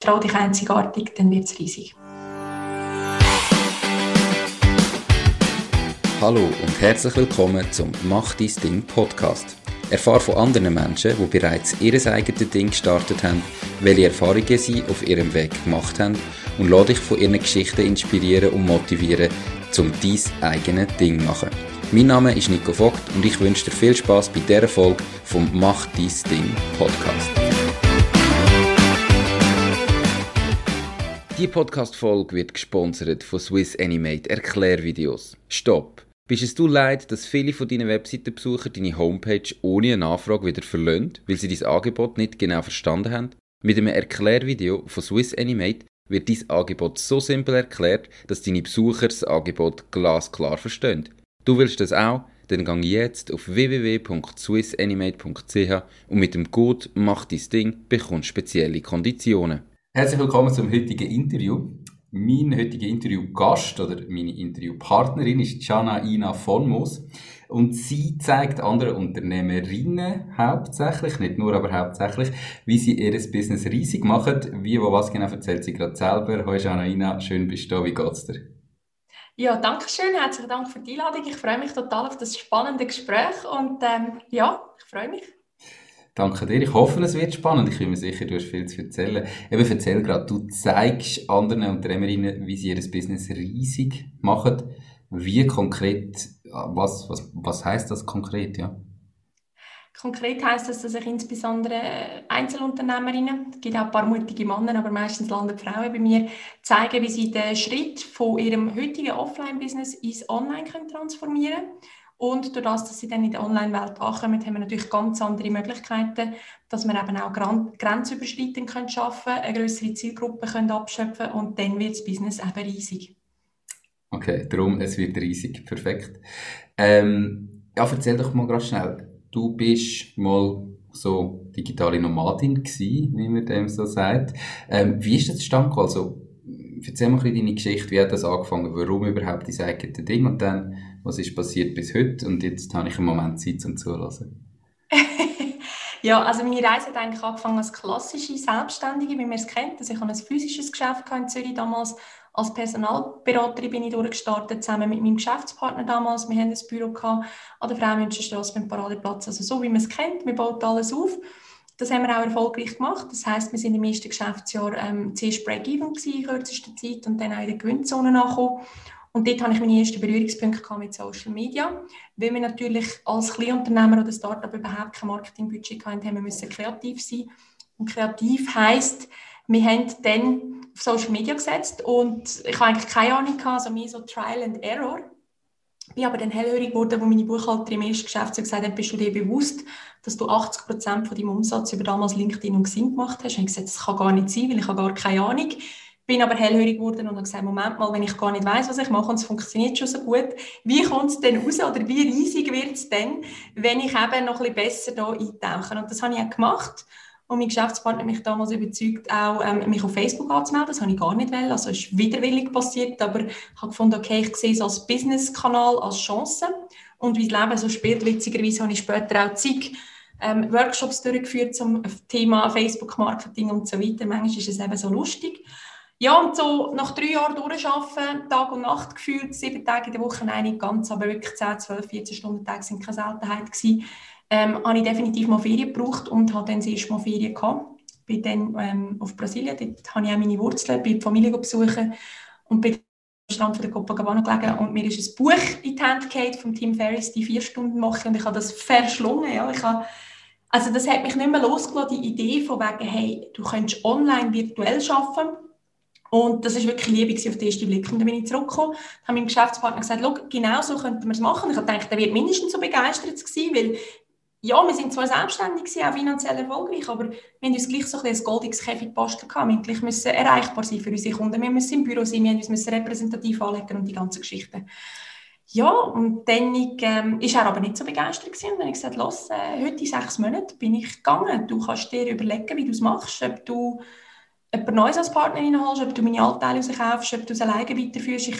trau dich einzigartig, dann wird es riesig. Hallo und herzlich willkommen zum Mach dein Ding Podcast. Erfahre von anderen Menschen, die bereits ihr eigenes Ding gestartet haben, welche Erfahrungen sie auf ihrem Weg gemacht haben und lade dich von ihren Geschichten inspirieren und motivieren, um dein eigenes Ding zu machen. Mein Name ist Nico Vogt und ich wünsche dir viel Spaß bei dieser Folge vom Mach dein Ding Podcast. Die Podcast-Folge wird gesponsert von Swiss Animate Erklärvideos. Stopp! Bist es du leid, dass viele von deinen Webseitenbesucher deine Homepage ohne eine Anfrage wieder verlassen, weil sie dein Angebot nicht genau verstanden haben? Mit einem Erklärvideo von Swiss Animate wird dein Angebot so simpel erklärt, dass deine Besucher das Angebot glasklar verstehen. Du willst das auch? Dann gang jetzt auf www.swissanimate.ch und mit dem Code «Mach dein Ding» bekommst spezielle Konditionen. Herzlich willkommen zum heutigen Interview. Mein heutiger Interviewgast oder meine Interviewpartnerin ist Jana Ina von Moos. Und sie zeigt anderen Unternehmerinnen hauptsächlich, nicht nur, aber hauptsächlich, wie sie ihr Business riesig machen. Wie, wo, was genau erzählt sie gerade selber. Hallo Jana Ina, schön bist du da. Wie geht's dir? Ja, danke schön. Herzlichen Dank für die Einladung. Ich freue mich total auf das spannende Gespräch und ähm, ja, ich freue mich. Danke dir. Ich hoffe, es wird spannend. Ich bin mir sicher, du hast viel zu erzählen. Eben, erzähl gerade, du zeigst anderen Unternehmerinnen, wie sie ihr Business riesig machen. Wie konkret, was, was, was heißt das konkret, ja? Konkret heißt das, dass ich insbesondere Einzelunternehmerinnen, es gibt auch ein paar mutige Männer, aber meistens landen Frauen bei mir, zeige, wie sie den Schritt von ihrem heutigen Offline-Business ins Online transformieren können und durch das, dass sie dann in der Online-Welt ankommen, haben wir natürlich ganz andere Möglichkeiten, dass wir eben auch grenzüberschreitend arbeiten können, eine größere Zielgruppe können abschöpfen und dann wird das Business eben riesig. Okay, darum, es wird riesig. Perfekt. Ähm, ja, erzähl doch mal ganz schnell. Du bist mal so digitale Nomadin gewesen, wie man dem so sagt. Ähm, wie ist das zustande Also, erzähl mal ein bisschen deine Geschichte. Wie hat das angefangen? Warum überhaupt dein eigenes Ding? Und dann was ist passiert bis heute und jetzt habe ich einen Moment Zeit zum Zuhören. ja, also meine Reise hat eigentlich angefangen als klassische Selbstständige, wie man es kennt. Also ich habe ein physisches Geschäft in Zürich damals. Als Personalberaterin bin ich durchgestartet, zusammen mit meinem Geschäftspartner damals. Wir haben ein Büro an der Frauenmünsterstraße beim Paradeplatz. Also so, wie man es kennt, wir bauen alles auf. Das haben wir auch erfolgreich gemacht. Das heißt, wir sind im ersten Geschäftsjahr ähm, zuerst Break-Even in kürzester Zeit und dann auch in der Gewinnzone angekommen. Und dort hatte ich meine ersten Berührungspunkte mit Social Media. Weil wir natürlich als Kleinunternehmer oder Startup überhaupt kein Marketingbudget hatten, haben wir müssen kreativ sein. Und kreativ heisst, wir haben dann auf Social Media gesetzt und ich habe eigentlich keine Ahnung gehabt, also mehr so Trial and Error. Ich bin aber dann hellhörig geworden, wo meine Buchhalterin im ersten Geschäftsjahr gesagt hat, bist du dir bewusst, dass du 80 Prozent von deinem Umsatz über damals LinkedIn und Xing gemacht hast? Ich gesagt, das kann gar nicht sein, weil ich habe gar keine Ahnung bin aber hellhörig geworden und habe gesagt, Moment mal, wenn ich gar nicht weiß, was ich mache und es funktioniert schon so gut, wie kommt es denn raus oder wie riesig wird es denn, wenn ich eben noch ein bisschen besser hier eintauche? Und das habe ich auch gemacht. Und mein Geschäftspartner hat mich damals überzeugt, auch ähm, mich auf Facebook anzumelden. Das habe ich gar nicht wollen. Also ist widerwillig passiert, aber ich habe gefunden, okay, ich sehe es als Business-Kanal, als Chance. Und wie das Leben so spielt, witzigerweise habe ich später auch zig ähm, Workshops durchgeführt zum Thema Facebook-Marketing und so weiter. Manchmal ist es eben so lustig. Ja, und so nach drei Jahren durcharbeiten, Tag und Nacht gefühlt, sieben Tage in der Woche, nein, ganz, aber wirklich 10, 12, 14 Stunden Tage sind keine Seltenheit gewesen, ähm, habe ich definitiv mal Ferien gebraucht und habe dann das erste Mal Ferien gehabt. Bin dann ähm, auf Brasilien, dort habe ich auch meine Wurzeln, bin die Familie besuchen und bin am Strand von der Copacabana gelegen und mir ist ein Buch in die Hand gefallen vom Team Ferris, die vier Stunden machen und ich habe das verschlungen, ja, ich habe also das hat mich nicht mehr losgelassen, die Idee von wegen, hey, du könntest online virtuell arbeiten und das war wirklich Liebe auf den ersten Blick. Und dann bin ich zurückgekommen, habe meinem Geschäftspartner gesagt, genau so könnten wir es machen. Ich habe gedacht, er wird mindestens so begeistert sein, weil ja, wir sind zwar selbstständig gewesen, auch finanziell erfolgreich, aber wir haben uns gleich so ein, ein goldiges Käfig gebastelt. Wir gleich müssen erreichbar sein für unsere Kunden. Wir müssen im Büro sein, wir müssen uns repräsentativ anlegen und die ganze Geschichte. Ja, und dann ähm, ist er aber nicht so begeistert gewesen. Und dann habe ich gesagt, los, äh, heute in sechs Monaten bin ich gegangen. Du kannst dir überlegen, wie du es machst, ob du jemand Neues als Partnerin holst, ob du meine Anteile rauskaufst, ob du es alleine weiterführst. Ich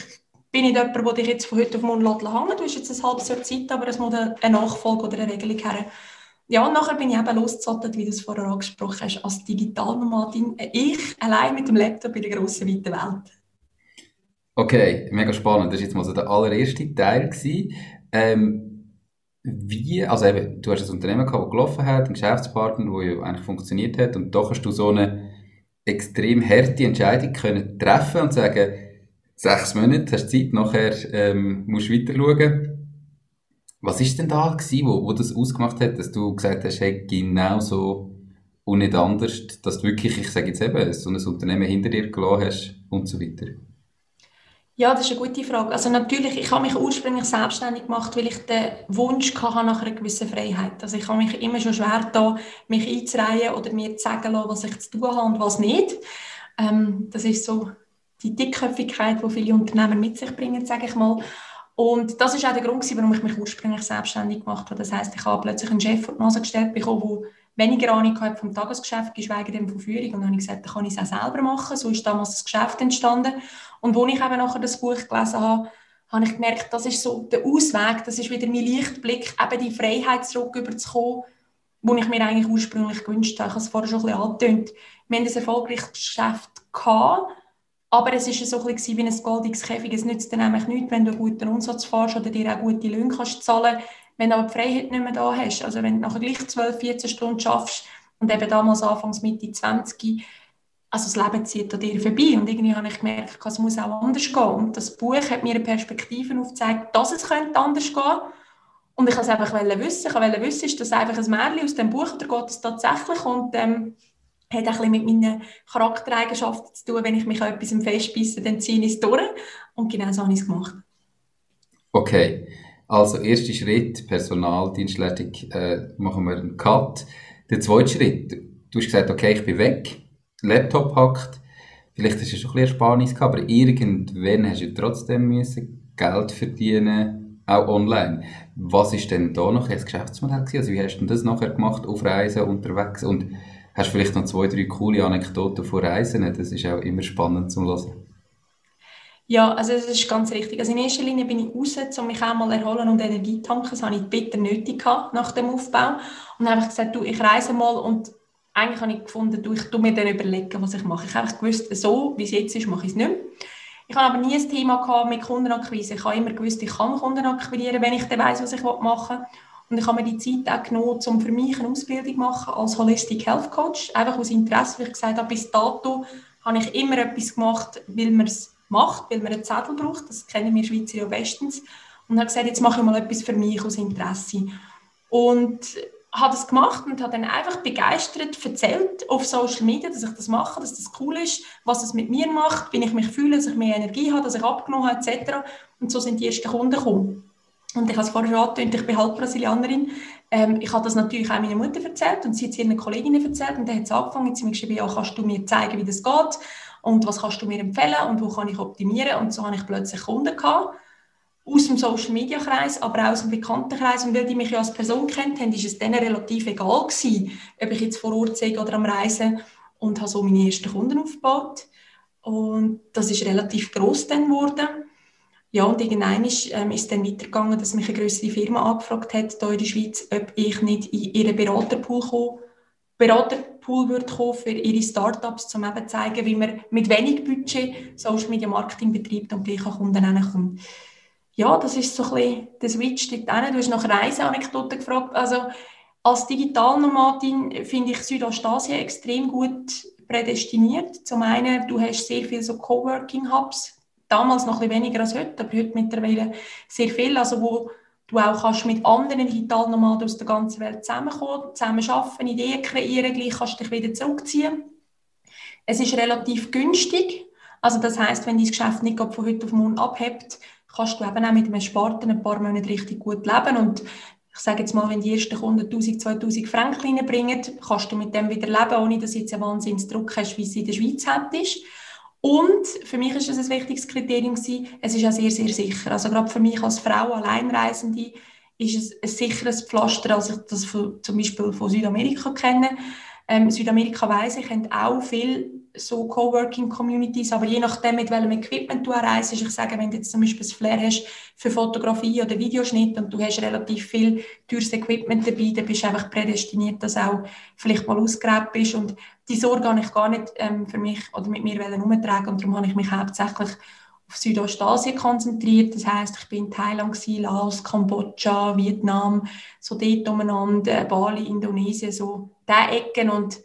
bin nicht jemand, der dich jetzt von heute auf morgen hängen Du hast jetzt ein halbes Jahr Zeit, aber es muss eine Nachfolge oder eine Regelung her. ja, und nachher bin ich eben losgezottet, wie du es vorher angesprochen hast, als Digitalnomadin. Ich allein mit dem Laptop in der grossen, weiten Welt. Okay, mega spannend. Das war jetzt mal so der allererste Teil. Ähm, wie, also eben, du hast ein Unternehmen gehabt, das gelaufen hat, einen Geschäftspartner, der ja eigentlich funktioniert hat, und doch hast du so eine extrem harte Entscheidung können treffen und sagen, sechs Monate hast Zeit, nachher ähm, musst du weiter schauen. Was ist denn da gewesen, wo, wo das ausgemacht hat, dass du gesagt hast, hey, genau so und nicht anders, dass du wirklich, ich sage jetzt eben, so ein Unternehmen hinter dir gelassen hast und so weiter? Ja, das ist eine gute Frage. Also natürlich, ich habe mich ursprünglich selbstständig gemacht, weil ich den Wunsch hatte nach einer gewissen Freiheit. Also ich habe mich immer schon schwer da, mich einzureihen oder mir zu sagen lassen, was ich zu tun habe und was nicht. Ähm, das ist so die Dickköpfigkeit, die viele Unternehmer mit sich bringen, sage ich mal. Und das ist auch der Grund, warum ich mich ursprünglich selbstständig gemacht habe. Das heißt, ich habe plötzlich einen Chef vor die Nase gestellt bekommen, der weniger Ahnung hat vom Tagesgeschäft, geschweige denn von Führung. Und dann habe ich gesagt, dann kann ich es auch selber machen. So ist damals das Geschäft entstanden. Und als ich eben nachher das Buch gelesen habe, habe ich gemerkt, das ist so der Ausweg, das ist wieder mein Lichtblick, eben die Freiheit zurück überzukommen, die ich mir eigentlich ursprünglich gewünscht habe. Ich habe es vorher schon ein bisschen angetönt. Wir haben ein erfolgreiches Geschäft gehabt, aber es war so ein bisschen wie ein goldiges Käfig. Es nützt dir nämlich nichts, wenn du einen guten Umsatz fährst oder dir auch gute Löhne kannst zahlen wenn du aber die Freiheit nicht mehr da hast. Also wenn du nachher gleich 12, 14 Stunden schaffst und eben damals anfangs Mitte 20, also das Leben zieht an dir vorbei. Und irgendwie habe ich gemerkt, es muss auch anders gehen. Und das Buch hat mir eine Perspektive aufgezeigt, dass es könnte anders gehen. Und ich wollte es einfach wissen. Ich wollte wissen, ist das einfach ein Märchen aus dem Buch oder geht es tatsächlich? Und ähm, hat auch ein bisschen mit meinen Charaktereigenschaften zu tun. Wenn ich mich an etwas festbeiße, dann ziehe ich es durch. Und genau so habe ich es gemacht. Okay, also erster Schritt, Personaldienstleistung, äh, machen wir einen Cut. Der zweite Schritt, du hast gesagt, okay, ich bin weg, Laptop hackt, vielleicht hast du schon ein bisschen Ersparnis gehabt, aber irgendwann hast du trotzdem müssen Geld verdienen, auch online. Was ist denn da noch das Geschäftsmodell gewesen? Also wie hast du das nachher gemacht, auf Reisen, unterwegs und Hast du vielleicht noch zwei, drei coole Anekdoten von Reisen? Das ist auch immer spannend zu hören. Ja, also das ist ganz richtig. Also in erster Linie bin ich raus, um mich auch mal erholen und Energie tanken. Das habe ich bitter nötig gehabt nach dem Aufbau. Und dann habe ich gesagt, du, ich reise mal und eigentlich habe ich gefunden, du, ich tue mir dann überlegen, was ich mache. Ich habe gewusst, so wie es jetzt ist, mache ich es nicht mehr. Ich habe aber nie ein Thema gehabt mit Kundenakquise. Ich habe immer gewusst, ich kann Kunden akquirieren, wenn ich dann weiss, was ich machen will. Und ich habe mir die Zeit auch genommen, um für mich eine Ausbildung zu machen als Holistic Health Coach. Einfach aus Interesse, weil ich gesagt habe, bis dato habe ich immer etwas gemacht, weil man es macht, weil man einen Zettel braucht. Das kennen wir Schweizer ja bestens. Und habe gesagt, jetzt mache ich mal etwas für mich aus Interesse. Und habe das gemacht und habe dann einfach begeistert erzählt auf Social Media, dass ich das mache, dass das cool ist, was es mit mir macht, wie ich mich fühle, dass ich mehr Energie habe, dass ich abgenommen habe, etc. Und so sind die ersten Kunden gekommen. Und ich habe es vorher schon angetönt, ich bin halb Brasilianerin. Ähm, ich habe das natürlich auch meiner Mutter erzählt und sie hat es ihren Kolleginnen erzählt. Und dann hat sie angefangen, sie mir geschrieben, ja, kannst du mir zeigen, wie das geht? Und was kannst du mir empfehlen? Und wo kann ich optimieren? Und so habe ich plötzlich Kunden gehabt. Aus dem Social Media Kreis, aber auch aus dem Bekanntenkreis. Und weil die mich ja als Person kennt haben, ist es denen relativ egal gewesen, ob ich jetzt vor Ort sehe oder am Reisen. Und habe so meine ersten Kunden aufgebaut. Und das ist relativ groß dann geworden. Ja, und irgendwann ist, ähm, ist dann weitergegangen, dass mich eine größere Firma angefragt hat, hier in der Schweiz, ob ich nicht in ihren Beraterpool komme, Beraterpool würde kommen für ihre Startups, um eben zu zeigen, wie man mit wenig Budget Social Media Marketing betreibt und gleich an Kunden hinkommt. Ja, das ist so ein bisschen der Switch dort hin. Du hast nach Reiseanekdoten gefragt. Also als Digitalnomadin finde ich Südostasien extrem gut prädestiniert. Zum einen, du hast sehr viele so Coworking-Hubs, damals noch ein bisschen weniger als heute, aber heute mittlerweile sehr viel, also wo du auch kannst mit anderen Digitalnomaden aus der ganzen Welt zusammenkommen, zusammen arbeiten, Ideen kreieren, gleich kannst du dich wieder zurückziehen. Es ist relativ günstig, also das heißt, wenn dein Geschäft nicht von heute auf morgen abhebt, kannst du eben auch mit einem Sparten ein paar Monate richtig gut leben und ich sage jetzt mal, wenn die ersten Kunden 1000, 2000 Franken bringen, kannst du mit dem wieder leben, ohne dass du jetzt einen Wahnsinnsdruck hast, wie es in der Schweiz hättest. Und für mich ist es ein wichtiges Kriterium gewesen, es ist auch sehr, sehr sicher. Also gerade für mich als Frau, Alleinreisende, ist es ein sicheres Pflaster, als ich das von, zum Beispiel von Südamerika kenne. Ähm, Südamerika weiss ich, haben auch viele so Coworking-Communities, aber je nachdem, mit welchem Equipment du reist, ich sage, wenn du jetzt zum Beispiel ein Flair hast für Fotografie oder Videoschnitt und du hast relativ viel teures Equipment dabei, dann bist du einfach prädestiniert, dass auch vielleicht mal ausgeräbt bist und die Sorge habe ich gar nicht ähm, für mich oder mit mir umtragen und darum habe ich mich hauptsächlich auf Südostasien konzentriert. Das heißt, ich bin in Thailand, Laos, Kambodscha, Vietnam, so dort umeinander, Bali, Indonesien, so diese Ecken und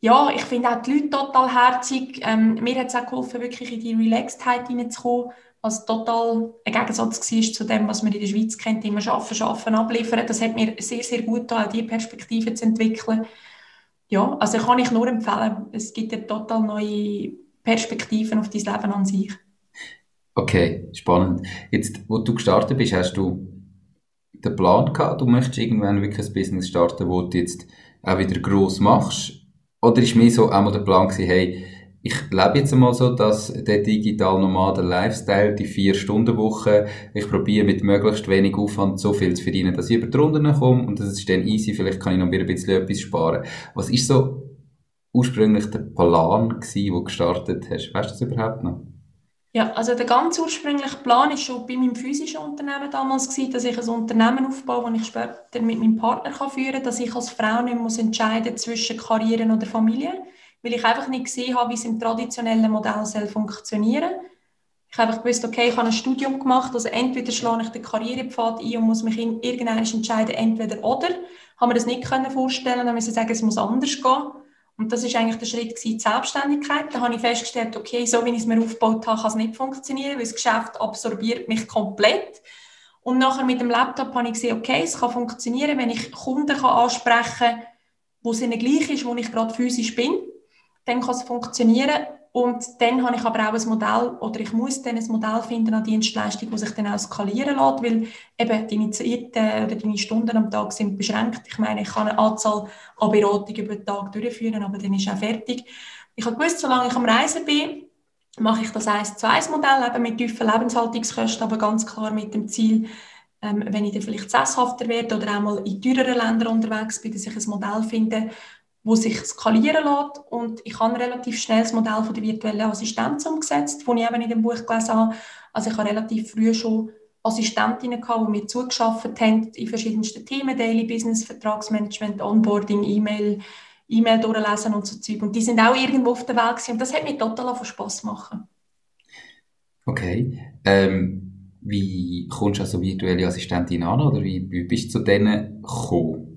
ja, ich finde auch die Leute total herzig. Ähm, mir hat es auch geholfen, wirklich in die Relaxedheit hineinzukommen, was total ein Gegensatz war zu dem, was man in der Schweiz kennt, immer arbeiten, arbeiten, abliefern. Das hat mir sehr, sehr gut getan, auch diese Perspektive zu entwickeln. Ja, also kann ich nur empfehlen. Es gibt ja total neue Perspektiven auf dein Leben an sich. Okay, spannend. Jetzt, wo du gestartet bist, hast du den Plan gehabt, du möchtest irgendwann wirklich ein Business starten, wo du jetzt auch wieder gross machst? Oder ist mir so einmal der Plan gewesen, hey, ich lebe jetzt einmal so, dass der digital nomade Lifestyle, die Vier-Stunden-Woche, ich probiere mit möglichst wenig Aufwand so viel zu verdienen, dass ich über die Runden komme und das ist dann easy, vielleicht kann ich noch ein bisschen etwas sparen. Was ist so ursprünglich der Plan gewesen, wo du gestartet hast? Weißt du das überhaupt noch? Ja, also der ganz ursprüngliche Plan ist schon bei meinem physischen Unternehmen damals gewesen, dass ich ein Unternehmen aufbaue, das ich später mit meinem Partner führen kann, dass ich als Frau nicht muss entscheiden zwischen Karriere oder Familie, weil ich einfach nicht gesehen habe, wie es im traditionellen Modell soll funktionieren Ich habe gewusst, okay, ich habe ein Studium gemacht, also entweder schlage ich den Karrierepfad ein und muss mich irgendwann entscheiden, entweder oder. Habe mir das nicht können vorstellen, dann müssen sagen, es muss anders gehen. Und das ist eigentlich der Schritt gewesen, die Selbstständigkeit. Da habe ich festgestellt, okay, so wie ich es mir aufgebaut habe, kann es nicht funktionieren, weil das Geschäft absorbiert mich komplett. Und nachher mit dem Laptop habe ich gesehen, okay, es kann funktionieren, wenn ich Kunden kann ansprechen kann, wo es ihnen gleich ist, wo ich gerade physisch bin, dann kann es funktionieren. Und dann habe ich aber auch ein Modell, oder ich muss dann ein Modell finden an Dienstleistung, das sich dann auch skalieren lässt, weil eben deine Zeiten oder deine Stunden am Tag sind beschränkt. Ich meine, ich kann eine Anzahl an Beratungen über den Tag durchführen, aber dann ist auch fertig. Ich habe gewusst, solange ich am Reisen bin, mache ich das 1 zu 1 Modell, eben mit tiefen Lebenshaltungskosten, aber ganz klar mit dem Ziel, ähm, wenn ich dann vielleicht sesshafter werde oder auch mal in teureren Ländern unterwegs bin, dass ich ein Modell finde, wo sich skalieren lässt. Und ich habe relativ schnell das Modell von der virtuellen Assistenz umgesetzt, das ich eben in dem Buch gelesen habe. Also ich habe relativ früh schon Assistentinnen gehabt, die mir zugeschafft haben in verschiedensten Themen, Daily Business, Vertragsmanagement, Onboarding, E-Mail, E-Mail durchlesen und so Zeug. Und die sind auch irgendwo auf der Welt gewesen. Und das hat mir total viel Spass gemacht. Okay. Ähm, wie kommst du als virtuelle Assistentin an oder wie bist du zu denen gekommen?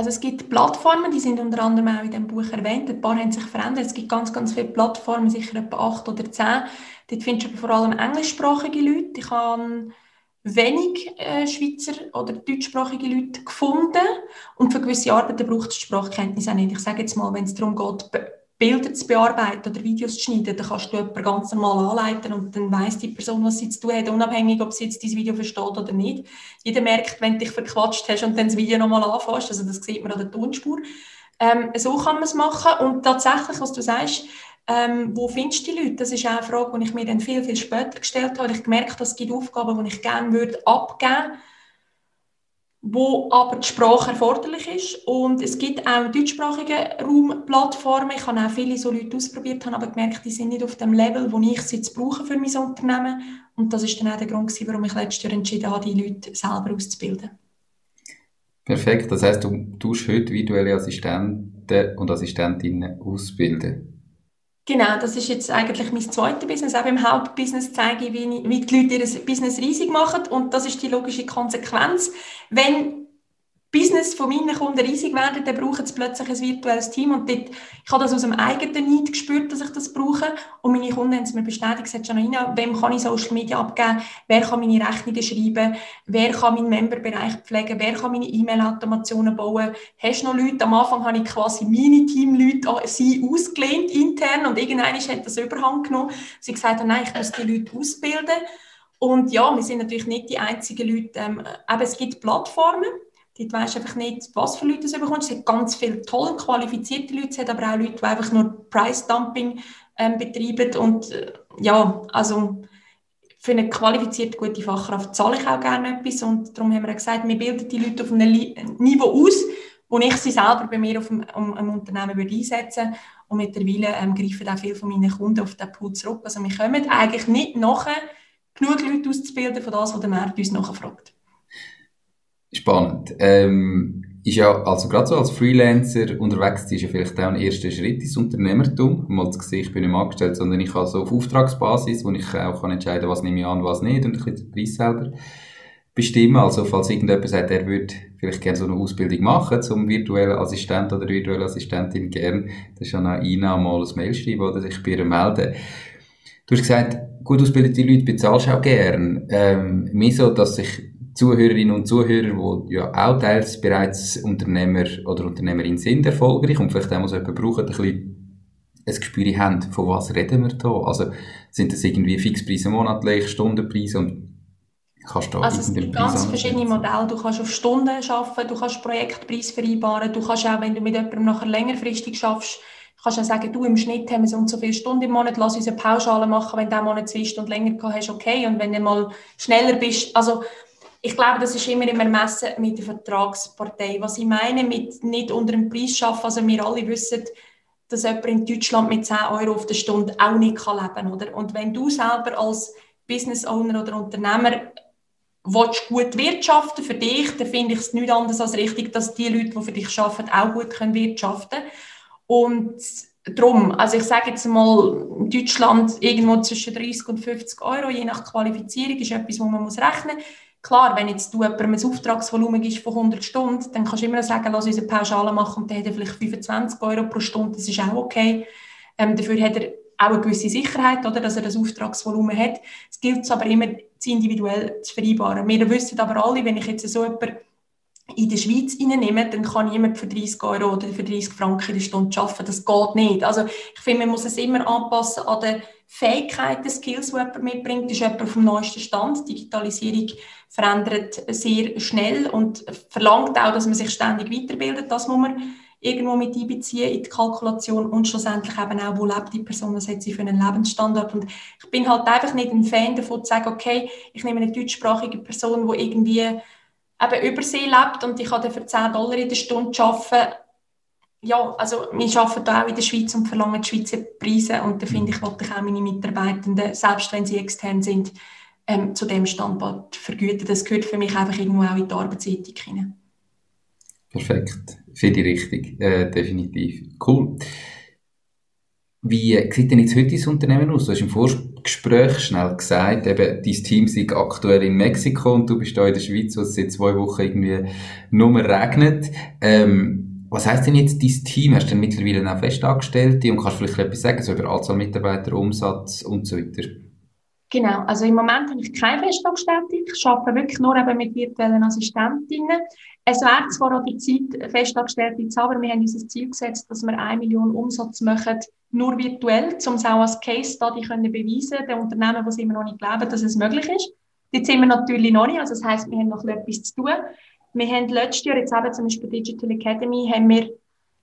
Also es gibt Plattformen, die sind unter anderem auch in dem Buch erwähnt. Ein paar haben sich verändert. Es gibt ganz, ganz viele Plattformen, sicher etwa acht oder zehn. Dort findest du aber vor allem englischsprachige Leute. Ich habe wenig äh, Schweizer oder deutschsprachige Leute gefunden. Und für gewisse Arbeiten braucht es Sprachkenntnis auch nicht. Ich sage jetzt mal, wenn es darum geht, Bilder zu bearbeiten oder Videos zu schneiden, dann kannst du jemanden ganz normal anleiten und dann weiss die Person, was sie zu tun hat, unabhängig, ob sie jetzt dieses Video versteht oder nicht. Jeder merkt, wenn du dich verquatscht hast und dann das Video nochmal anfasst, also das sieht man an der Tonspur. Ähm, so kann man es machen und tatsächlich, was du sagst, ähm, wo findest du die Leute? Das ist auch eine Frage, die ich mir dann viel, viel später gestellt habe. Ich gemerkt habe, es gibt Aufgaben, die ich gerne würde abgeben würde wo aber die Sprache erforderlich ist. Und es gibt auch deutschsprachige Raumplattformen. Ich habe auch viele so Leute ausprobiert, habe aber gemerkt, die sind nicht auf dem Level, wo ich sie jetzt brauche für mein Unternehmen. Und das ist dann auch der Grund, warum ich letztes Jahr entschieden habe, die Leute selber auszubilden. Perfekt. Das heißt, du tust heute virtuelle Assistenten und Assistentinnen ausbilden. Genau, das ist jetzt eigentlich mein zweites Business. Auch im Hauptbusiness zeige ich, wie, die Leute ihr Business riesig machen. Und das ist die logische Konsequenz. Wenn Business von meinen Kunden riesig werden, dann brauchen sie plötzlich ein virtuelles Team. Und dort, ich habe das aus dem eigenen Need gespürt, dass ich das brauche. Und meine Kunden haben es mir bestätigt, gesagt, Janina, wem kann ich Social Media abgeben? Wer kann meine Rechnungen schreiben? Wer kann meinen Memberbereich pflegen? Wer kann meine E-Mail-Automationen bauen? Hast du noch Leute? Am Anfang habe ich quasi meine Teamleute an sie ausgelehnt intern und irgendwann hat das Überhang genommen. Sie gesagt nein, ich muss die Leute ausbilden. Und ja, wir sind natürlich nicht die einzigen Leute. Ähm, aber es gibt Plattformen, Dort weisst du einfach nicht, was für Leute du bekommst. Es hat ganz viele tolle, qualifizierte Leute, es hat aber auch Leute, die einfach nur Price-Dumping ähm, betreiben. Und äh, ja, also für eine qualifizierte, gute Fachkraft zahle ich auch gerne etwas. Und darum haben wir gesagt, wir bilden die Leute auf einem Niveau aus, wo ich sie selber bei mir auf einem, um, einem Unternehmen würde einsetzen Und mittlerweile ähm, greifen auch viele von meinen Kunden auf diesen Pool zurück. Also wir kommen eigentlich nicht nachher, genug Leute auszubilden von das, was der Markt uns nachfragt. Spannend. Ähm, ist ja, also gerade so als Freelancer unterwegs, ist ja vielleicht auch ein erster Schritt ins Unternehmertum. Mal zu sehen, ich bin nicht angestellt, sondern ich habe so auf Auftragsbasis, wo ich auch kann entscheiden kann, was nehme ich an, was nicht und ein bisschen den Preis selber bestimmen. Also falls irgendjemand sagt, er würde vielleicht gerne so eine Ausbildung machen zum virtuellen Assistent oder virtuelle Assistentin gern, dann ist auch Ina mal ein Mail schreiben oder sich bei ihr melden. Du hast gesagt, gut ausgebildete Leute bezahlst du auch gern. Ähm, mir so, dass sich Zuhörerinnen und Zuhörer, die ja auch teils bereits Unternehmer oder Unternehmerin sind, erfolgreich und vielleicht auch mal so jemanden brauchen, ein bisschen ein Gespür haben, von was reden wir da? Also sind das irgendwie Fixpreise monatlich, Stundenpreise und kannst du also es gibt ganz verschiedene Modelle. Du kannst auf Stunden arbeiten, du kannst Projektpreis vereinbaren, du kannst auch, wenn du mit jemandem nachher längerfristig schaffst, kannst du auch sagen, du im Schnitt haben wir so und so viele Stunden im Monat, lass uns eine Pauschale machen, wenn du einen Monat zwei Stunden länger hast, okay, und wenn du mal schneller bist, also ich glaube, das ist immer im Ermessen mit der Vertragspartei. Was ich meine mit nicht unter dem Preis schaffen, also wir alle wissen, dass jemand in Deutschland mit 10 Euro auf der Stunde auch nicht leben kann. Und wenn du selber als Business Owner oder Unternehmer willst gut wirtschaften für dich, dann finde ich es nicht anders als richtig, dass die Leute, die für dich arbeiten, auch gut können wirtschaften Und darum, also ich sage jetzt mal, in Deutschland irgendwo zwischen 30 und 50 Euro, je nach Qualifizierung, ist etwas, wo man muss rechnen muss. Klar, wenn jetzt du jemandem ein Auftragsvolumen gibst von 100 Stunden, dann kannst du immer sagen, lass uns eine Pauschale machen und dann hat er vielleicht 25 Euro pro Stunde, das ist auch okay. Ähm, dafür hat er auch eine gewisse Sicherheit, oder, dass er das Auftragsvolumen hat. Es gilt aber immer, zu individuell zu vereinbaren. Wir wissen aber alle, wenn ich jetzt so jemanden in der Schweiz reinnehme, dann kann jemand für 30 Euro oder für 30 Franken in der Stunde arbeiten. Das geht nicht. Also ich finde, man muss es immer anpassen an die Fähigkeiten, Skills, die jemand mitbringt. Ist jemand dem neuesten Stand. Die Digitalisierung verändert sehr schnell und verlangt auch, dass man sich ständig weiterbildet. Das muss man irgendwo mit einbeziehen in die Kalkulation und schlussendlich eben auch, wo lebt die Person, was hat sie für einen Lebensstandard. Und ich bin halt einfach nicht ein Fan davon zu sagen, okay, ich nehme eine deutschsprachige Person, die irgendwie eben übersee lebt und ich kann dann für 10 Dollar in der Stunde arbeiten. Ja, also wir arbeiten da auch in der Schweiz und verlangen die Schweizer Preise und da finde ich, wollte ich auch meine Mitarbeitenden, selbst wenn sie extern sind, ähm, zu dem Standort vergüten. Das gehört für mich einfach irgendwo auch in die Arbeitsethik hinein. Perfekt. Finde ich richtig. Äh, definitiv. Cool. Wie sieht denn jetzt heute das Unternehmen aus? Du hast im Vorgespräch schnell gesagt, eben, dein Team ist aktuell in Mexiko und du bist da in der Schweiz, wo es seit zwei Wochen irgendwie nur regnet. Ähm, was heisst denn jetzt dein Team? Hast du denn mittlerweile auch Festangestellte und kannst vielleicht etwas sagen, so über Anzahl Mitarbeiter, Umsatz und so weiter? Genau, also im Moment habe ich keine Festangestellte. Ich arbeite wirklich nur eben mit virtuellen Assistentinnen. Es wäre zwar an der Zeit, Festangestellte zu haben, aber wir haben uns das Ziel gesetzt, dass wir eine Million Umsatz machen, nur virtuell, um es auch als Case Study können beweisen den Unternehmen, die immer noch nicht glauben, dass es möglich ist. Jetzt sind wir natürlich noch nicht, also das heisst, wir haben noch etwas zu tun. Wir haben letztes Jahr, jetzt eben zum Beispiel Digital Academy, haben wir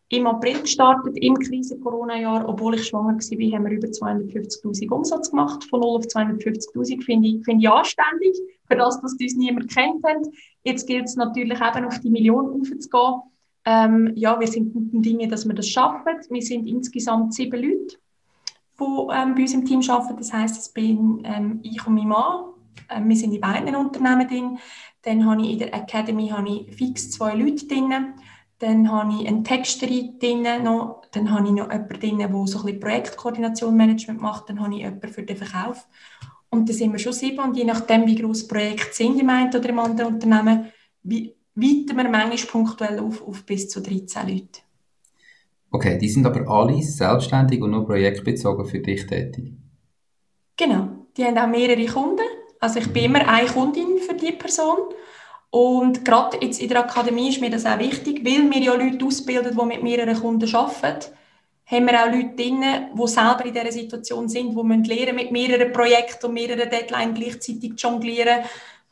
im April gestartet, im Krise-Corona-Jahr. Obwohl ich schwanger war, haben wir über 250.000 Umsatz gemacht. Von 0 auf 250.000 finde ich, finde ich anständig, für das, dass uns niemand kennt hat. Jetzt gilt es natürlich eben auf die Million aufzugehen. Ähm, ja, wir sind guten Dinge, dass wir das schaffen. Wir sind insgesamt sieben Leute, die ähm, bei uns im Team arbeiten. Das heisst, es bin ähm, ich und mein Mann. Ähm, wir sind in beiden Unternehmen drin. Dann habe ich in der Academy habe ich fix zwei Leute drin. Dann habe ich einen Texterin drin noch. Dann habe ich noch jemanden drin, der so ein bisschen Projektkoordination, Management macht. Dann habe ich jemanden für den Verkauf. Und dann sind wir schon sieben. Und je nachdem, wie groß Projekte sind im einen oder im anderen Unternehmen, wie, weiten wir manchmal punktuell auf, auf bis zu 13 Leute. Okay, die sind aber alle selbstständig und nur projektbezogen für dich tätig? Genau, die haben auch mehrere Kunden. Also ich bin immer eine Kundin für die Person. Und gerade jetzt in der Akademie ist mir das auch wichtig, weil wir ja Leute ausbilden, die mit mehreren Kunden arbeiten, haben wir auch Leute drin, die selber in dieser Situation sind, die müssen lernen, mit mehreren Projekten und mehreren Deadlines gleichzeitig jonglieren,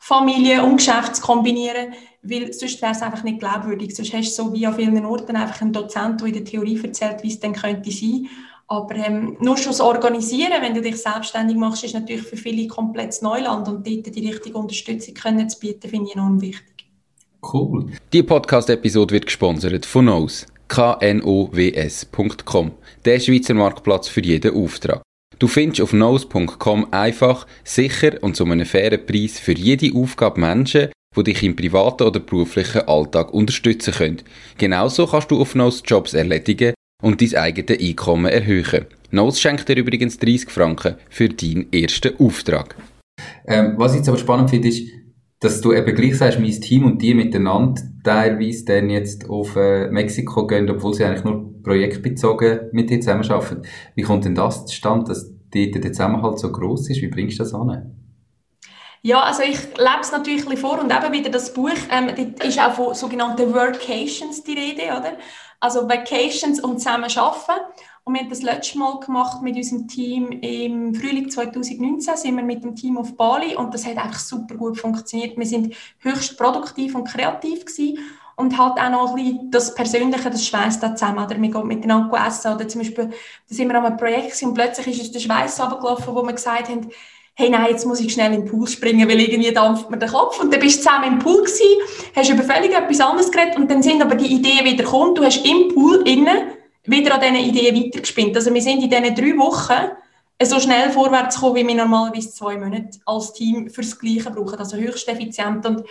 Familie und Geschäft zu kombinieren, weil sonst wäre es einfach nicht glaubwürdig. Sonst hast du so wie an vielen Orten einfach einen Dozent, der in der Theorie erzählt, wie es dann könnte sein. Aber ähm, nur schon das Organisieren, wenn du dich selbstständig machst, ist natürlich für viele komplett Neuland und dort die richtige Unterstützung können zu bieten, finde ich enorm wichtig. Cool. Die Podcast-Episode wird gesponsert von Nose. knows.com. Der Schweizer Marktplatz für jeden Auftrag. Du findest auf knows.com einfach, sicher und zu einem fairen Preis für jede Aufgabe Menschen, die dich im privaten oder beruflichen Alltag unterstützen können. Genauso kannst du auf Knows Jobs erledigen und dein eigenes Einkommen erhöhen. Knows schenkt dir übrigens 30 Franken für deinen ersten Auftrag. Ähm, was ich jetzt aber spannend finde, ist, dass du eben gleich sagst, mein Team und die miteinander teilweise dann jetzt auf äh, Mexiko gehen, obwohl sie eigentlich nur projektbezogen mit dir zusammenarbeiten. Wie kommt denn das zustande, dass dort der Zusammenhalt so groß ist? Wie bringst du das an? Ja, also ich lebe es natürlich vor und eben wieder das Buch, ähm, dort ist auch von sogenannten Workations die Rede, oder? Also Vacations und zusammen arbeiten. Und wir haben das letzte Mal gemacht mit unserem Team im Frühling 2019, sind wir mit dem Team auf Bali und das hat einfach super gut funktioniert. Wir sind höchst produktiv und kreativ gewesen und halt auch noch ein bisschen das Persönliche, das schweißt da zusammen. Oder wir gehen miteinander essen oder zum Beispiel, da sind wir an einem Projekt und plötzlich ist uns der Schweiß runtergelaufen, wo wir gesagt haben, hey nein, jetzt muss ich schnell in den Pool springen, weil irgendwie dampft mir der Kopf. Und dann bist du zusammen im Pool gewesen, hast über völlig etwas anderes geredet und dann sind aber die Ideen wieder gekommen. Du hast im Pool innen wieder an diesen Ideen weitergespinnt. Also wir sind in diesen drei Wochen so schnell vorwärts gekommen, wie wir normalerweise zwei Monate als Team fürs Gleiche brauchen. Also höchst effizient. Und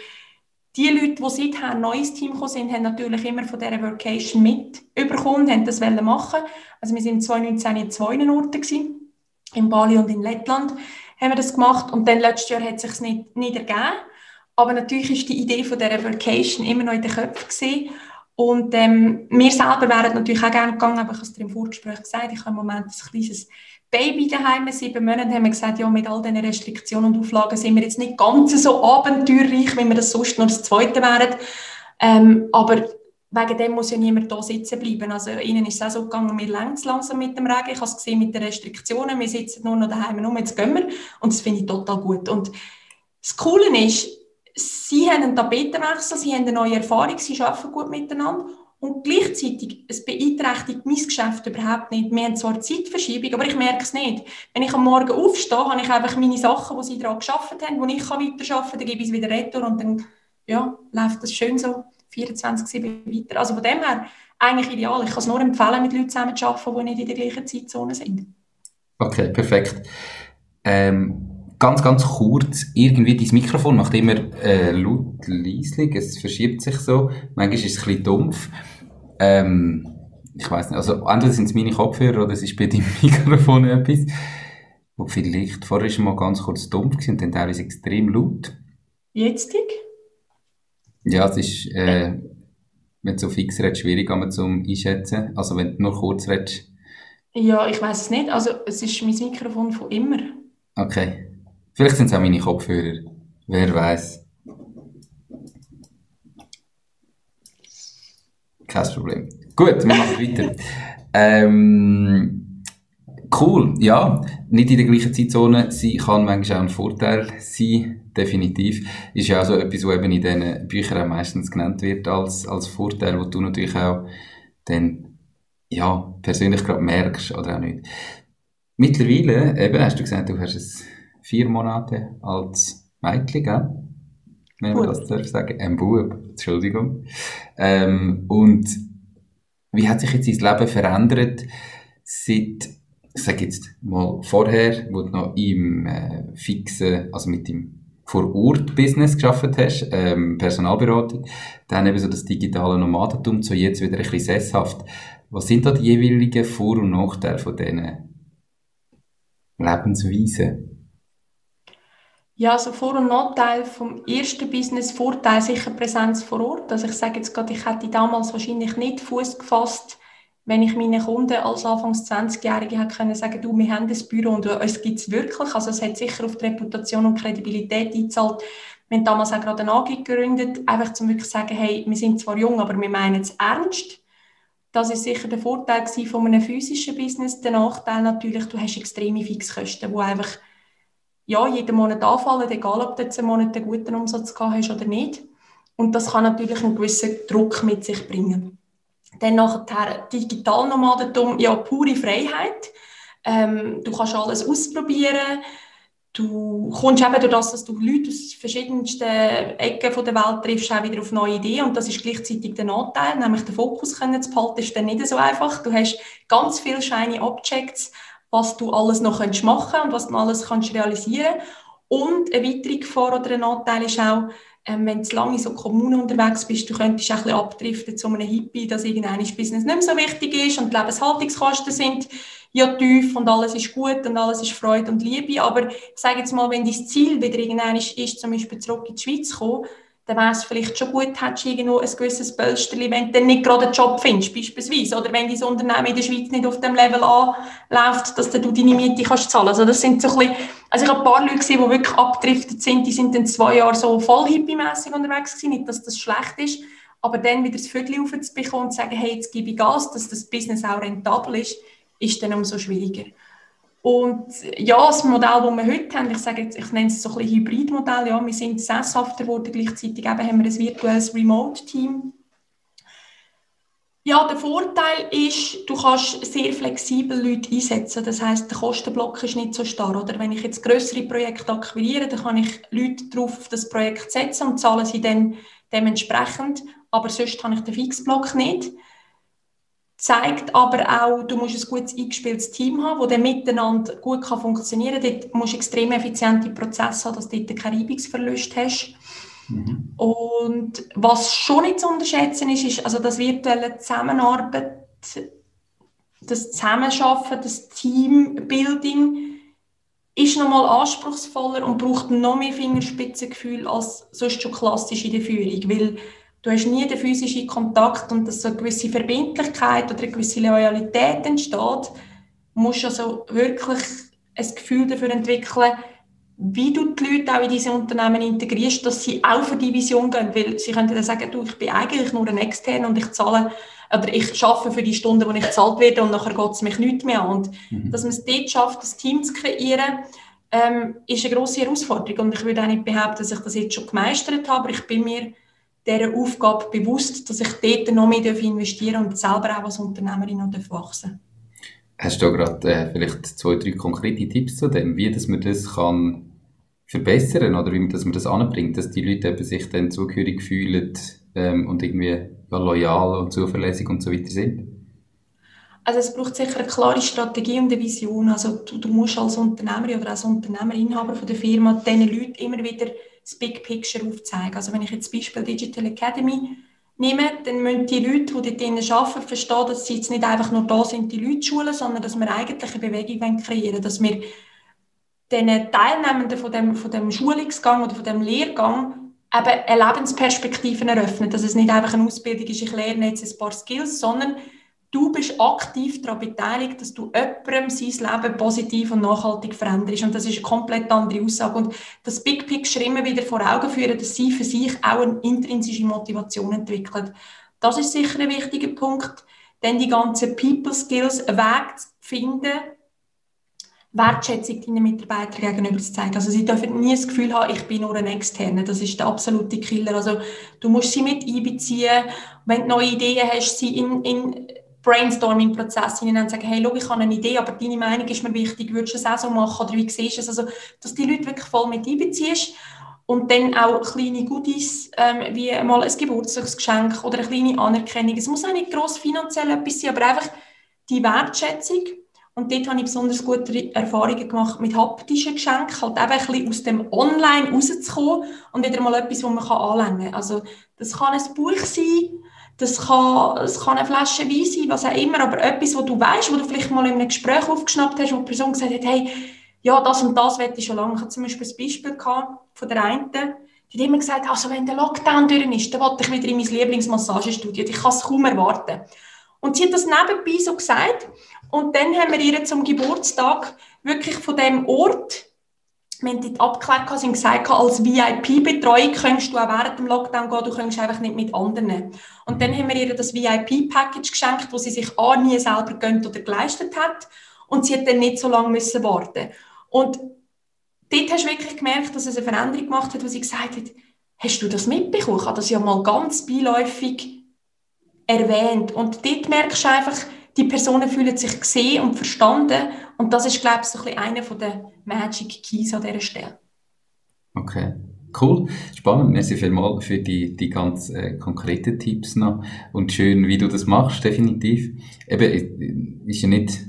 die Leute, die seither neues Team gekommen sind, haben natürlich immer von dieser Workation mit überkommen, haben das machen Also wir sind 2019 in zwei Orten gewesen, in Bali und in Lettland haben wir das gemacht und dann letztes Jahr hat es sich nicht, nicht ergeben. Aber natürlich ist die Idee von dieser Vacation immer noch in den Köpfen gewesen. Und ähm, wir selber wären natürlich auch gerne gegangen, aber ich habe es dir im Vorgespräch gesagt, ich habe im Moment ein kleines Baby daheim, sieben Monate, haben wir gesagt, ja, mit all diesen Restriktionen und Auflagen sind wir jetzt nicht ganz so abenteuerreich, wie wir das sonst noch das Zweite wären. Ähm, aber wegen dem muss ja niemand da sitzen bleiben. Also ihnen ist es auch so gegangen, wir längen langsam mit dem Regen. Ich habe es gesehen mit den Restriktionen. Wir sitzen nur noch daheim, nur jetzt gehen wir. Und das finde ich total gut. Und das Coole ist, sie haben einen Tapetenwechsel, sie haben eine neue Erfahrung, sie arbeiten gut miteinander. Und gleichzeitig, es beeinträchtigt mein Geschäft überhaupt nicht. Wir haben zwar Zeitverschiebung, aber ich merke es nicht. Wenn ich am Morgen aufstehe, habe ich einfach meine Sachen, die sie daran geschafft haben, wo ich weiterarbeiten kann, dann gebe ich es wieder retour und dann ja, läuft das schön so 24-7 weiter. Also von dem her eigentlich ideal. Ich kann es nur empfehlen, mit Leuten zusammen zu arbeiten, die nicht in der gleichen Zeitzone sind. Okay, perfekt. Ähm, ganz, ganz kurz, irgendwie dein Mikrofon macht immer äh, laut, leislich, es verschiebt sich so. Manchmal ist es ein bisschen dumpf. Ähm, ich weiß nicht, also entweder sind es meine Kopfhörer oder es ist bei deinem Mikrofon etwas. Und vielleicht, vorher war es mal ganz kurz dumpf und dann teilweise extrem laut. Jetzt? Ja, es ist, äh, wenn du so fix redest, schwierig zum Einschätzen. Also wenn du nur kurz redest. Ja, ich weiß es nicht. Also es ist mein Mikrofon von immer. Okay. Vielleicht sind es auch meine Kopfhörer. Wer weiß. Kein Problem. Gut, wir machen weiter. Ähm, cool, ja. Nicht in der gleichen Zeitzone sein kann manchmal auch ein Vorteil sein definitiv. Ist ja auch so etwas, was eben in diesen Büchern auch meistens genannt wird als, als Vorteil, wo du natürlich auch dann, ja, persönlich gerade merkst oder auch nicht. Mittlerweile, eben, hast du gesagt, du hast es vier Monate als Mädchen, gell? Wenn man das darf sagen. Ein Bub, Entschuldigung. Ähm, und wie hat sich jetzt dein Leben verändert seit, ich sage jetzt mal vorher, wo du noch im äh, fixen, also mit dem vor Ort Business geschafft hast, ähm, Personalberatung, dann eben so das digitale Nomadentum, so jetzt wieder ein bisschen sesshaft. Was sind da die jeweiligen Vor- und Nachteile von diesen Lebensweisen? Ja, also Vor- und Nachteil vom ersten Business, Vorteil sicher Präsenz vor Ort. Also ich sage jetzt gerade, ich hätte damals wahrscheinlich nicht Fuß gefasst, wenn ich meinen Kunden als Anfangs 20-Jährige hätte können sagen, du, wir haben das Büro und es gibt es wirklich. Also es hat sicher auf die Reputation und Kredibilität eingezahlt. Wir haben damals auch gerade eine AG gegründet, einfach zum wirklich sagen, hey, wir sind zwar jung, aber wir meinen es ernst. Das ist sicher der Vorteil von einem physischen Business. Der Nachteil natürlich, du hast extreme Fixkosten, die einfach ja, jeden Monat anfallen, egal ob du jetzt einen Monat einen guten Umsatz gehabt hast oder nicht. Und das kann natürlich einen gewissen Druck mit sich bringen. Dann nachher Digitalnomadentum, ja, pure Freiheit. Ähm, du kannst alles ausprobieren. du kommst eben durch das, dass du Leute aus verschiedensten Ecken der Welt triffst, auch wieder auf neue Ideen und das ist gleichzeitig der Nachteil, nämlich den Fokus können zu behalten, ist dann nicht so einfach. Du hast ganz viele shiny Objects, was du alles noch machen kannst und was du alles kannst realisieren und eine weitere Gefahr oder ein Nachteil ist auch, ähm, wenn du lange in so Kommunen unterwegs bist, du könntest auch ein bisschen abdriften zu einem Hippie, dass irgendein Business nicht mehr so wichtig ist und die Lebenshaltungskosten sind ja tief und alles ist gut und alles ist Freude und Liebe. Aber sage jetzt mal, wenn dein Ziel wieder irgendwann ist, ist, zum Beispiel zurück in die Schweiz zu kommen, dann wäre es vielleicht schon gut, hättest du irgendwo ein gewisses Pölsterli, wenn du dann nicht gerade einen Job findest, beispielsweise. Oder wenn dein Unternehmen in der Schweiz nicht auf dem Level anläuft, dass du deine Miete kannst zahlen Also das sind so ein bisschen, also ich habe ein paar Leute gesehen, die wirklich abgedriftet sind, die sind dann zwei Jahre so voll hippie-mässig unterwegs gewesen, nicht, dass das schlecht ist, aber dann wieder das Viertel aufzubekommen und zu sagen, hey, jetzt gebe ich Gas, dass das Business auch rentabel ist, ist dann umso schwieriger. Und ja, das Modell, das wir heute haben, ich sage jetzt, ich nenne es so ein bisschen Hybridmodell, ja, wir sind sesshafter geworden, gleichzeitig eben haben wir ein virtuelles Remote-Team. Ja, der Vorteil ist, du kannst sehr flexibel Leute einsetzen. Das heißt, der Kostenblock ist nicht so starr. Oder wenn ich jetzt größere Projekte akquiriere, dann kann ich Leute darauf auf das Projekt setzen und zahle sie dann dementsprechend. Aber sonst habe ich den Fixblock nicht zeigt aber auch, du musst ein gutes eingespieltes Team haben, das dann miteinander gut kann funktionieren kann. Dort musst du extrem effiziente Prozesse haben, dass du dort keinen Reibungsverlust hast. Mhm. Und was schon nicht zu unterschätzen ist, ist also das virtuelle Zusammenarbeit, das Zusammenschaffen, das Teambuilding ist nochmal anspruchsvoller und braucht noch mehr Fingerspitzengefühl als sonst schon klassisch in der Führung, weil du hast nie den physischen Kontakt und dass so eine gewisse Verbindlichkeit oder eine gewisse Loyalität entsteht, musst du also wirklich ein Gefühl dafür entwickeln, wie du die Leute auch in diese Unternehmen integrierst, dass sie auch für die Vision gehen, weil sie können dann sagen, du, ich bin eigentlich nur ein Extern und ich zahle oder ich arbeite für die Stunden, wo ich gezahlt werde und nachher geht es mich nicht mehr an. Und mhm. dass man es dort schafft, das Team zu kreieren, ähm, ist eine grosse Herausforderung und ich würde auch nicht behaupten, dass ich das jetzt schon gemeistert habe, aber ich bin mir dieser Aufgabe bewusst, dass ich dort noch mehr investieren darf und selber auch als Unternehmerin noch wachsen Hast du gerade äh, vielleicht zwei, drei konkrete Tipps zu dem, wie dass man das kann verbessern oder wie man, dass man das anbringt, dass die Leute eben sich dann zugehörig fühlen ähm, und irgendwie ja, loyal und zuverlässig und so weiter sind? Also es braucht sicher eine klare Strategie und eine Vision. Also du, du musst als Unternehmer oder als Unternehmer, Inhaber von der Firma diesen Leuten immer wieder das Big Picture aufzeigen. Also wenn ich jetzt das Beispiel Digital Academy nehme, dann müssen die Leute, die dort arbeiten, verstehen, dass sie jetzt nicht einfach nur da sind, die Leute schulen, sondern dass wir eigentlich eine Bewegung kreieren wollen, dass wir den Teilnehmenden von dem, von dem Schulungsgang oder von dem Lehrgang eben eine Lebensperspektive eröffnen, dass es nicht einfach eine Ausbildung ist, ich lerne jetzt ein paar Skills, sondern du bist aktiv daran beteiligt, dass du jemandem sein Leben positiv und nachhaltig veränderst. Und das ist eine komplett andere Aussage. Und das Big Picture immer wieder vor Augen führen, dass sie für sich auch eine intrinsische Motivation entwickelt. Das ist sicher ein wichtiger Punkt. Dann die ganzen People Skills, einen Weg zu finden, Wertschätzung deinen Mitarbeitern gegenüber zu zeigen. Also sie dürfen nie das Gefühl haben, ich bin nur ein Externer. Das ist der absolute Killer. Also du musst sie mit einbeziehen. Wenn du neue Ideen hast, sie in, in Brainstorming-Prozess hinein und sagen, hey, schau, ich habe eine Idee, aber deine Meinung ist mir wichtig, würdest du es auch so machen oder wie siehst du es? Also, dass die Leute wirklich voll mit einbeziehst und dann auch kleine Goodies, ähm, wie mal ein Geburtstagsgeschenk oder eine kleine Anerkennung. Es muss auch nicht gross finanziell etwas sein, aber einfach die Wertschätzung. Und dort habe ich besonders gute Erfahrungen gemacht mit haptischen Geschenken, halt eben ein aus dem Online rauszukommen und wieder mal etwas, das man anlängen kann. Also das kann ein Buch sein, das kann, das kann eine Flasche Wein sein, was auch immer, aber etwas, wo du weißt, wo du vielleicht mal in einem Gespräch aufgeschnappt hast, wo die Person gesagt hat, hey, ja, das und das wette ich schon lange. Ich hatte zum Beispiel ein Beispiel von der einen, die hat immer gesagt, also wenn der Lockdown durch ist, dann wollte ich wieder in mein Lieblingsmassagestudio. Ich kann es kaum erwarten. Und sie hat das nebenbei so gesagt. Und dann haben wir ihr zum Geburtstag wirklich von dem Ort wir haben dort abgeklärt, haben gesagt, als VIP-Betreuung könntest du auch während dem Lockdown gehen, du könntest einfach nicht mit anderen. Und dann haben wir ihr das VIP-Package geschenkt, das sie sich A, nie selber gönnt oder geleistet hat und sie hat dann nicht so lange müssen warten Und dort hast du wirklich gemerkt, dass es eine Veränderung gemacht hat, wo sie gesagt hat, hast du das mitbekommen? Ich habe das ja mal ganz beiläufig erwähnt. Und dort merkst du einfach, die Personen fühlen sich gesehen und verstanden Und das ist, glaube ich, so ein bisschen einer der Magic Keys an dieser Stelle. Okay. Cool, spannend. Merci vielmals für die, die ganz äh, konkreten Tipps noch. Und schön, wie du das machst, definitiv. Eben, ist ja nicht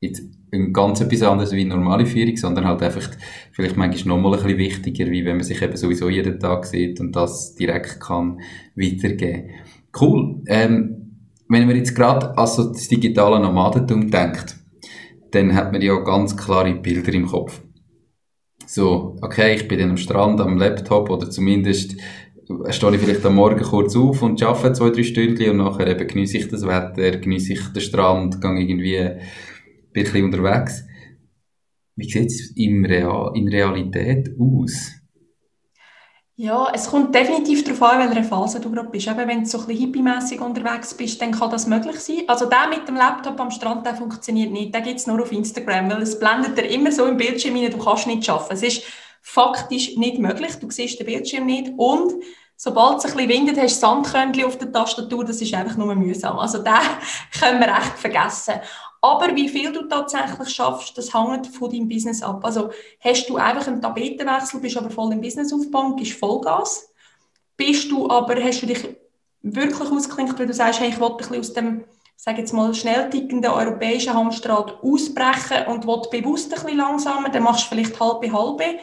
jetzt ein ganz etwas anderes wie normale Führung, sondern halt einfach vielleicht manchmal noch mal ein bisschen wichtiger, wie wenn man sich eben sowieso jeden Tag sieht und das direkt kann weitergeben. Cool. Ähm, wenn man jetzt gerade an so das digitale Nomadentum denkt, dann hat man ja ganz klare Bilder im Kopf. So, okay, ich bin dann am Strand am Laptop oder zumindest stehe ich vielleicht am Morgen kurz auf und arbeite zwei, drei Stunden und nachher eben genieße ich das Wetter, genieße ich den Strand, gehe irgendwie ein bisschen unterwegs. Wie sieht es in, Real in Realität aus? Ja, es kommt definitiv darauf an, in welcher Phase du gerade bist. Eben, wenn du so ein bisschen hippie unterwegs bist, dann kann das möglich sein. Also der mit dem Laptop am Strand, der funktioniert nicht. Der gibt es nur auf Instagram, weil es blendet dir immer so im Bildschirm rein, du kannst nicht arbeiten. Es ist faktisch nicht möglich. Du siehst den Bildschirm nicht und sobald es ein bisschen windet, hast du Sandkörnchen auf der Tastatur, das ist einfach nur mühsam. Also den können wir echt vergessen. Aber wie viel du tatsächlich schaffst, das hängt von deinem Business ab. Also hast du einfach einen Tapetenwechsel, bist aber voll im Businessaufbau, gibst Vollgas. Bist du aber, hast du dich wirklich ausgeklinkt, weil du sagst, hey, ich will ein bisschen aus dem, sage jetzt mal, schnell tickenden europäischen Hamsterrad ausbrechen und will bewusst ein bisschen langsamer, dann machst du vielleicht halbe halbe.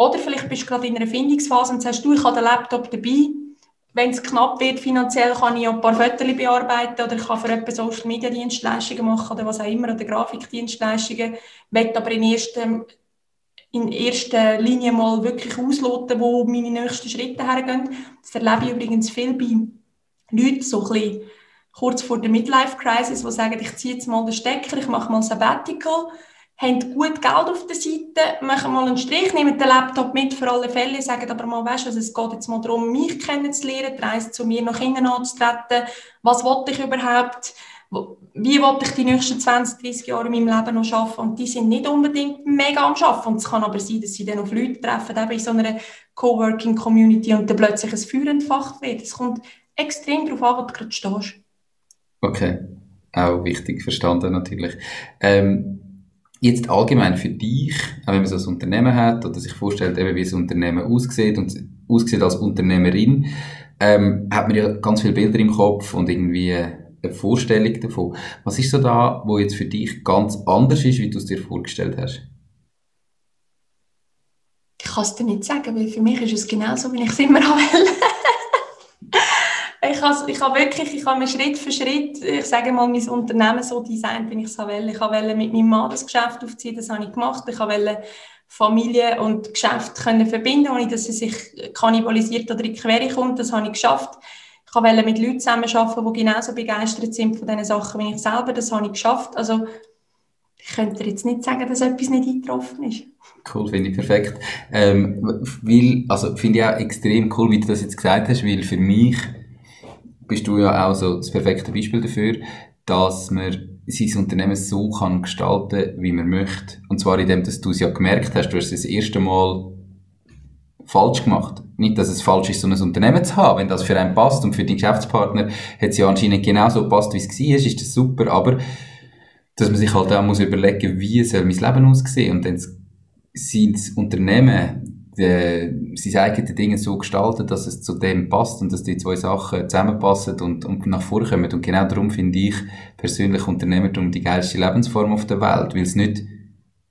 Oder vielleicht bist du gerade in einer Findungsphase und sagst, du, ich habe den Laptop dabei, wenn es knapp wird finanziell, kann ich ein paar Fotos bearbeiten oder ich kann für jemanden Social Media Dienstleistungen machen oder was auch immer oder Grafikdienstleistungen. Ich aber in erster, in erster Linie mal wirklich ausloten, wo meine nächsten Schritte hergehen. Das erlebe ich übrigens viel bei Leuten, so ein bisschen kurz vor der Midlife Crisis, die sagen, ich ziehe jetzt mal den Stecker, ich mache mal Sabbatical haben gut Geld auf der Seite, machen mal einen Strich, nehmen den Laptop mit für alle Fälle, sagen aber mal, weißt du, es geht jetzt mal darum, mich kennenzulernen, die Reise zu mir nach innen anzutreten, was wollte ich überhaupt, wie wollte ich die nächsten 20, 30 Jahre in meinem Leben noch arbeiten und die sind nicht unbedingt mega am Arbeiten und es kann aber sein, dass sie dann auf Leute treffen, eben in so einer Coworking Community und dann plötzlich ein Feuer entfacht wird. Es kommt extrem darauf an, wo du gerade stehst. Okay, auch wichtig verstanden natürlich. Ähm, Jetzt allgemein für dich, auch wenn man so ein Unternehmen hat oder sich vorstellt, eben wie ein Unternehmen aussieht und aussieht als Unternehmerin, ähm, hat man ja ganz viele Bilder im Kopf und irgendwie eine Vorstellung davon. Was ist so da, wo jetzt für dich ganz anders ist, wie du es dir vorgestellt hast? Ich kann es dir nicht sagen, weil für mich ist es genauso, wie ich es immer will ich habe, ich habe wirklich, ich habe mir Schritt für Schritt, ich sage mal, mein Unternehmen so designt, wie ich es will. Ich wollte mit meinem Mann das Geschäft aufziehen, das habe ich gemacht. Ich wollte Familie und Geschäft können verbinden, ohne dass sie sich kannibalisiert oder in die Quere kommt. Das habe ich geschafft. Ich wollte mit Leuten zusammenarbeiten, die genauso begeistert sind von diesen Sachen wie ich selber. Das habe ich geschafft. Also, ich könnte jetzt nicht sagen, dass etwas nicht eingetroffen ist. Cool, finde ich perfekt. Ähm, weil, also finde ich auch extrem cool, wie du das jetzt gesagt hast, weil für mich bist du ja auch so das perfekte Beispiel dafür, dass man sein Unternehmen so kann gestalten, wie man möchte. Und zwar indem, dass du es ja gemerkt hast, du hast es das erste Mal falsch gemacht. Nicht, dass es falsch ist, so ein Unternehmen zu haben. Wenn das für einen passt und für den Geschäftspartner hat es ja anscheinend genauso passt, wie es war, ist das super. Aber dass man sich halt auch muss überlegen, wie soll mein Leben aussehen und dann sein Unternehmen die, sein eigenes Ding so gestalten, dass es zu dem passt und dass die zwei Sachen zusammenpassen und, und nach vorne kommen. Und genau darum finde ich persönlich Unternehmertum die geilste Lebensform auf der Welt, weil es nicht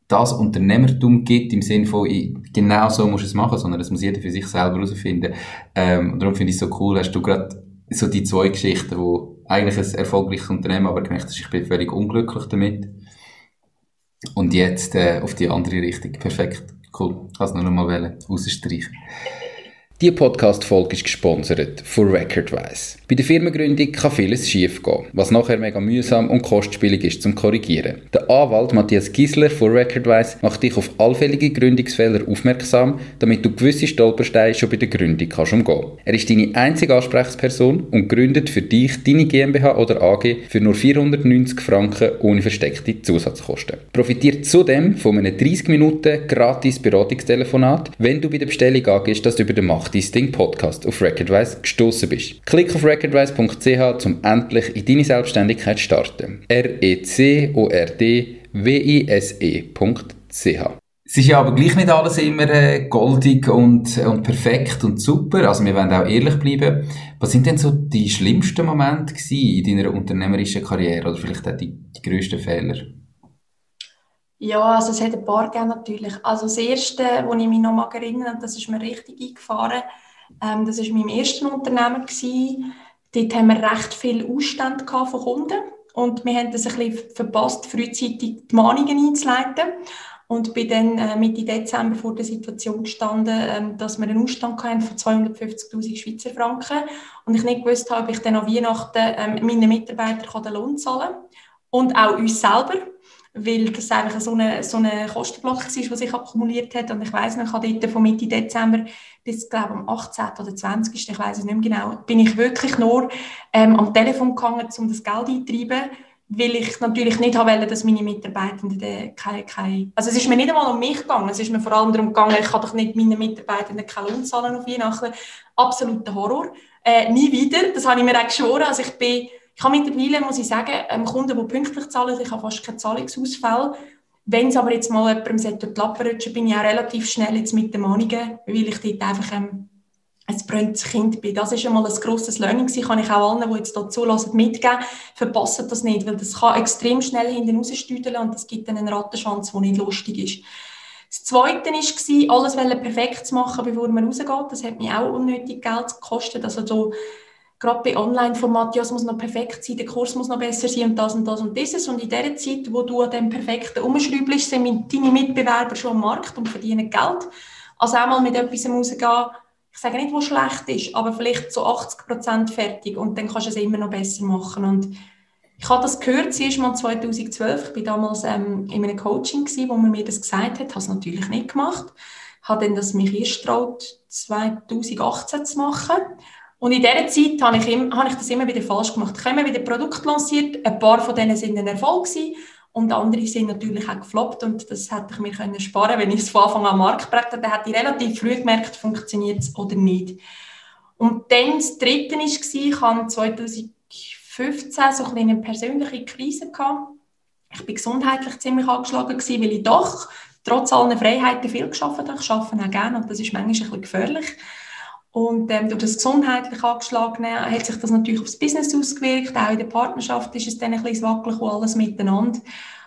das Unternehmertum gibt im Sinne von, genau so muss es machen, sondern das muss jeder für sich selber herausfinden. Ähm, und darum finde ich es so cool, hast du gerade so die zwei Geschichten, wo eigentlich ein erfolgreiches Unternehmen, aber gemerkt hast, ich bin völlig unglücklich damit. Und jetzt äh, auf die andere Richtung. Perfekt. Cool. Es nur noch mal rausstreichen. Die Podcast-Folge ist gesponsert von Recordwise. Bei der Firmengründung kann vieles schief gehen, was nachher mega mühsam und kostspielig ist zum Korrigieren. Der Anwalt Matthias Gisler von Recordwise macht dich auf allfällige Gründungsfehler aufmerksam, damit du gewisse Stolpersteine schon bei der Gründung kannst umgehen. Er ist deine einzige Ansprechperson und gründet für dich deine GmbH oder AG für nur 490 Franken ohne versteckte Zusatzkosten. Profitiert zudem von einem 30 Minuten gratis Beratungstelefonat, wenn du bei der Bestellung angehst, dass du über den Mach dein Ding Podcast auf Recordwise gestoßen bist. Klick auf recordwise.ch, um endlich in deine Selbstständigkeit zu starten. R-E-C-O-R-D Es ist ja aber gleich nicht alles immer äh, goldig und, und perfekt und super. Also wir wollen auch ehrlich bleiben. Was sind denn so die schlimmsten Momente in deiner unternehmerischen Karriere oder vielleicht auch die, die grössten Fehler? Ja, also es hat ein paar gegeben natürlich. Also das erste, wo ich mich noch mal erinnere, das ist mir richtig eingefahren, ähm, das war mein erstes Unternehmen. Gewesen. Dort haben wir recht viel Ausstand von Kunden und wir haben das ein bisschen verpasst, frühzeitig die Mahnungen einzuleiten und bin dann äh, Mitte Dezember vor der Situation gestanden, ähm, dass wir einen Ausstand hatten von 250'000 Schweizer Franken und ich nicht gewusst habe, ob ich dann an Weihnachten ähm, meinen Mitarbeitern den Lohn zahlen kann und auch uns selber, weil das einfach so ein so eine Kostenblock war, der sich akkumuliert hat und ich weiss noch, ich habe dort von Mitte Dezember bis, glaube am 18. oder 20. ich weiß es nicht mehr genau, bin ich wirklich nur ähm, am Telefon gegangen, um das Geld einzutreiben, weil ich natürlich nicht wollte, dass meine Mitarbeitenden keine, keine... Also es ist mir nicht einmal um mich gegangen, es ist mir vor allem darum gegangen, ich kann doch nicht meinen Mitarbeitenden keine Lohn zahlen auf Weihnachten. Absoluter Horror. Äh, nie wieder, das habe ich mir auch geschworen. Also ich bin, ich habe mittlerweile, muss ich sagen, ähm, Kunden, die pünktlich zahlen, ich habe fast keine Zahlungsausfälle. Wenn es aber jetzt mal jemandem durch die Lappen rutschen, bin ich auch relativ schnell jetzt mit den Mahnungen, weil ich dort einfach ähm, ein brennendes Kind bin. Das ist einmal ein grosses Learning gewesen. Kann ich auch allen, die jetzt hier zulassen, mitgeben. Verpassen das nicht, weil das kann extrem schnell hinten rausstüdeln und das gibt dann einen Rattenschwanz, der nicht lustig ist. Das Zweite war, alles perfekt zu machen, bevor man rausgeht. Das hat mir auch unnötig Geld gekostet. Also so, gerade bei Online-Format, ja, es muss noch perfekt sein, der Kurs muss noch besser sein und das und das und dieses. Und in der Zeit, wo du an dem Perfekten umschraubst, sind deine Mitbewerber schon am Markt und verdienen Geld. Also einmal mit etwas rausgehen, ich sage nicht, wo schlecht ist, aber vielleicht zu 80 Prozent fertig und dann kannst du es immer noch besser machen. Und ich habe das gehört, zuerst mal 2012, ich war damals ähm, in einem Coaching, gewesen, wo man mir das gesagt hat, habe es natürlich nicht gemacht, habe dann das mich erst traut, 2018 zu machen. Und in dieser Zeit habe ich, immer, habe ich das immer wieder falsch gemacht. Ich habe immer wieder Produkte lanciert, ein paar von denen sind ein Erfolg gewesen, und andere sind natürlich auch gefloppt und das hätte ich mir können sparen wenn ich es von Anfang an Markt gebracht hätte. Dann hätte ich relativ früh gemerkt, funktioniert es oder nicht. Und dann das Dritte war, ich hatte 2015 so eine persönliche Krise. Ich war gesundheitlich ziemlich angeschlagen, weil ich doch trotz allen Freiheiten viel geschafft habe. Ich arbeite auch gerne und das ist manchmal ein bisschen gefährlich. Und ähm, durch das gesundheitlich angeschlagene hat sich das natürlich aufs Business ausgewirkt. Auch in der Partnerschaft ist es dann ein bisschen wackelig und alles miteinander.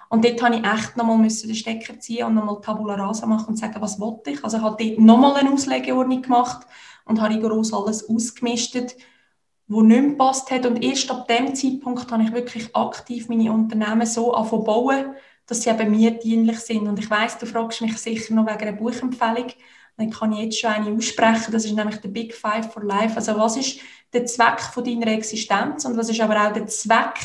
Und dort musste ich echt nochmal den Stecker ziehen und nochmal Tabula Rasa machen und sagen, was wollte ich. Also ich habe dort nochmal eine Auslegeordnung gemacht und habe rigoros alles ausgemistet, was nicht mehr gepasst hat. Und erst ab dem Zeitpunkt habe ich wirklich aktiv meine Unternehmen so bauen, dass sie eben mir dienlich sind. Und ich weiss, du fragst mich sicher noch wegen einer Buchempfehlung dann kann ich jetzt schon eine aussprechen, das ist nämlich der Big Five for Life. Also was ist der Zweck von deiner Existenz und was ist aber auch der Zweck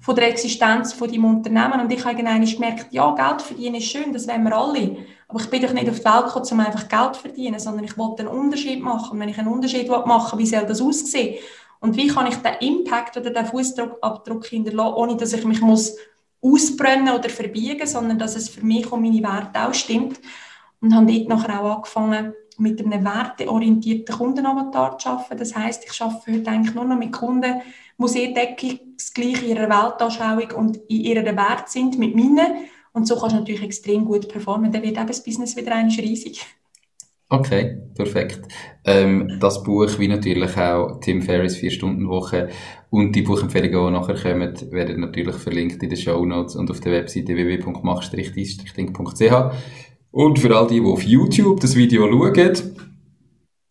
von der Existenz von deinem Unternehmen? Und ich habe irgendwann gemerkt, ja, Geld verdienen ist schön, das wollen wir alle. Aber ich bin doch nicht auf die Welt gekommen, um einfach Geld zu verdienen, sondern ich wollte einen Unterschied machen. Und wenn ich einen Unterschied machen will, wie soll das aussehen? Und wie kann ich den Impact oder den Fußabdruck hinterlassen, ohne dass ich mich muss ausbrennen oder verbiegen, sondern dass es für mich und meine Werte auch stimmt und habe dort nachher auch angefangen, mit einem werteorientierten Kundenavatar zu arbeiten. Das heißt, ich arbeite heute eigentlich nur noch mit Kunden, die sehr deckungsgleich in ihrer Weltanschauung und in ihrer Wert sind mit meinen. Und so kannst du natürlich extrem gut performen. Dann wird eben das Business wieder einmal riesig. Okay, perfekt. Ähm, das Buch, wie natürlich auch Tim Ferriss 4-Stunden-Woche und die Buchempfehlungen, die nachher kommen, werden natürlich verlinkt in den Show Notes und auf der Webseite www.mach-dies-ding.ch. Und für all die, die auf YouTube das Video schauen,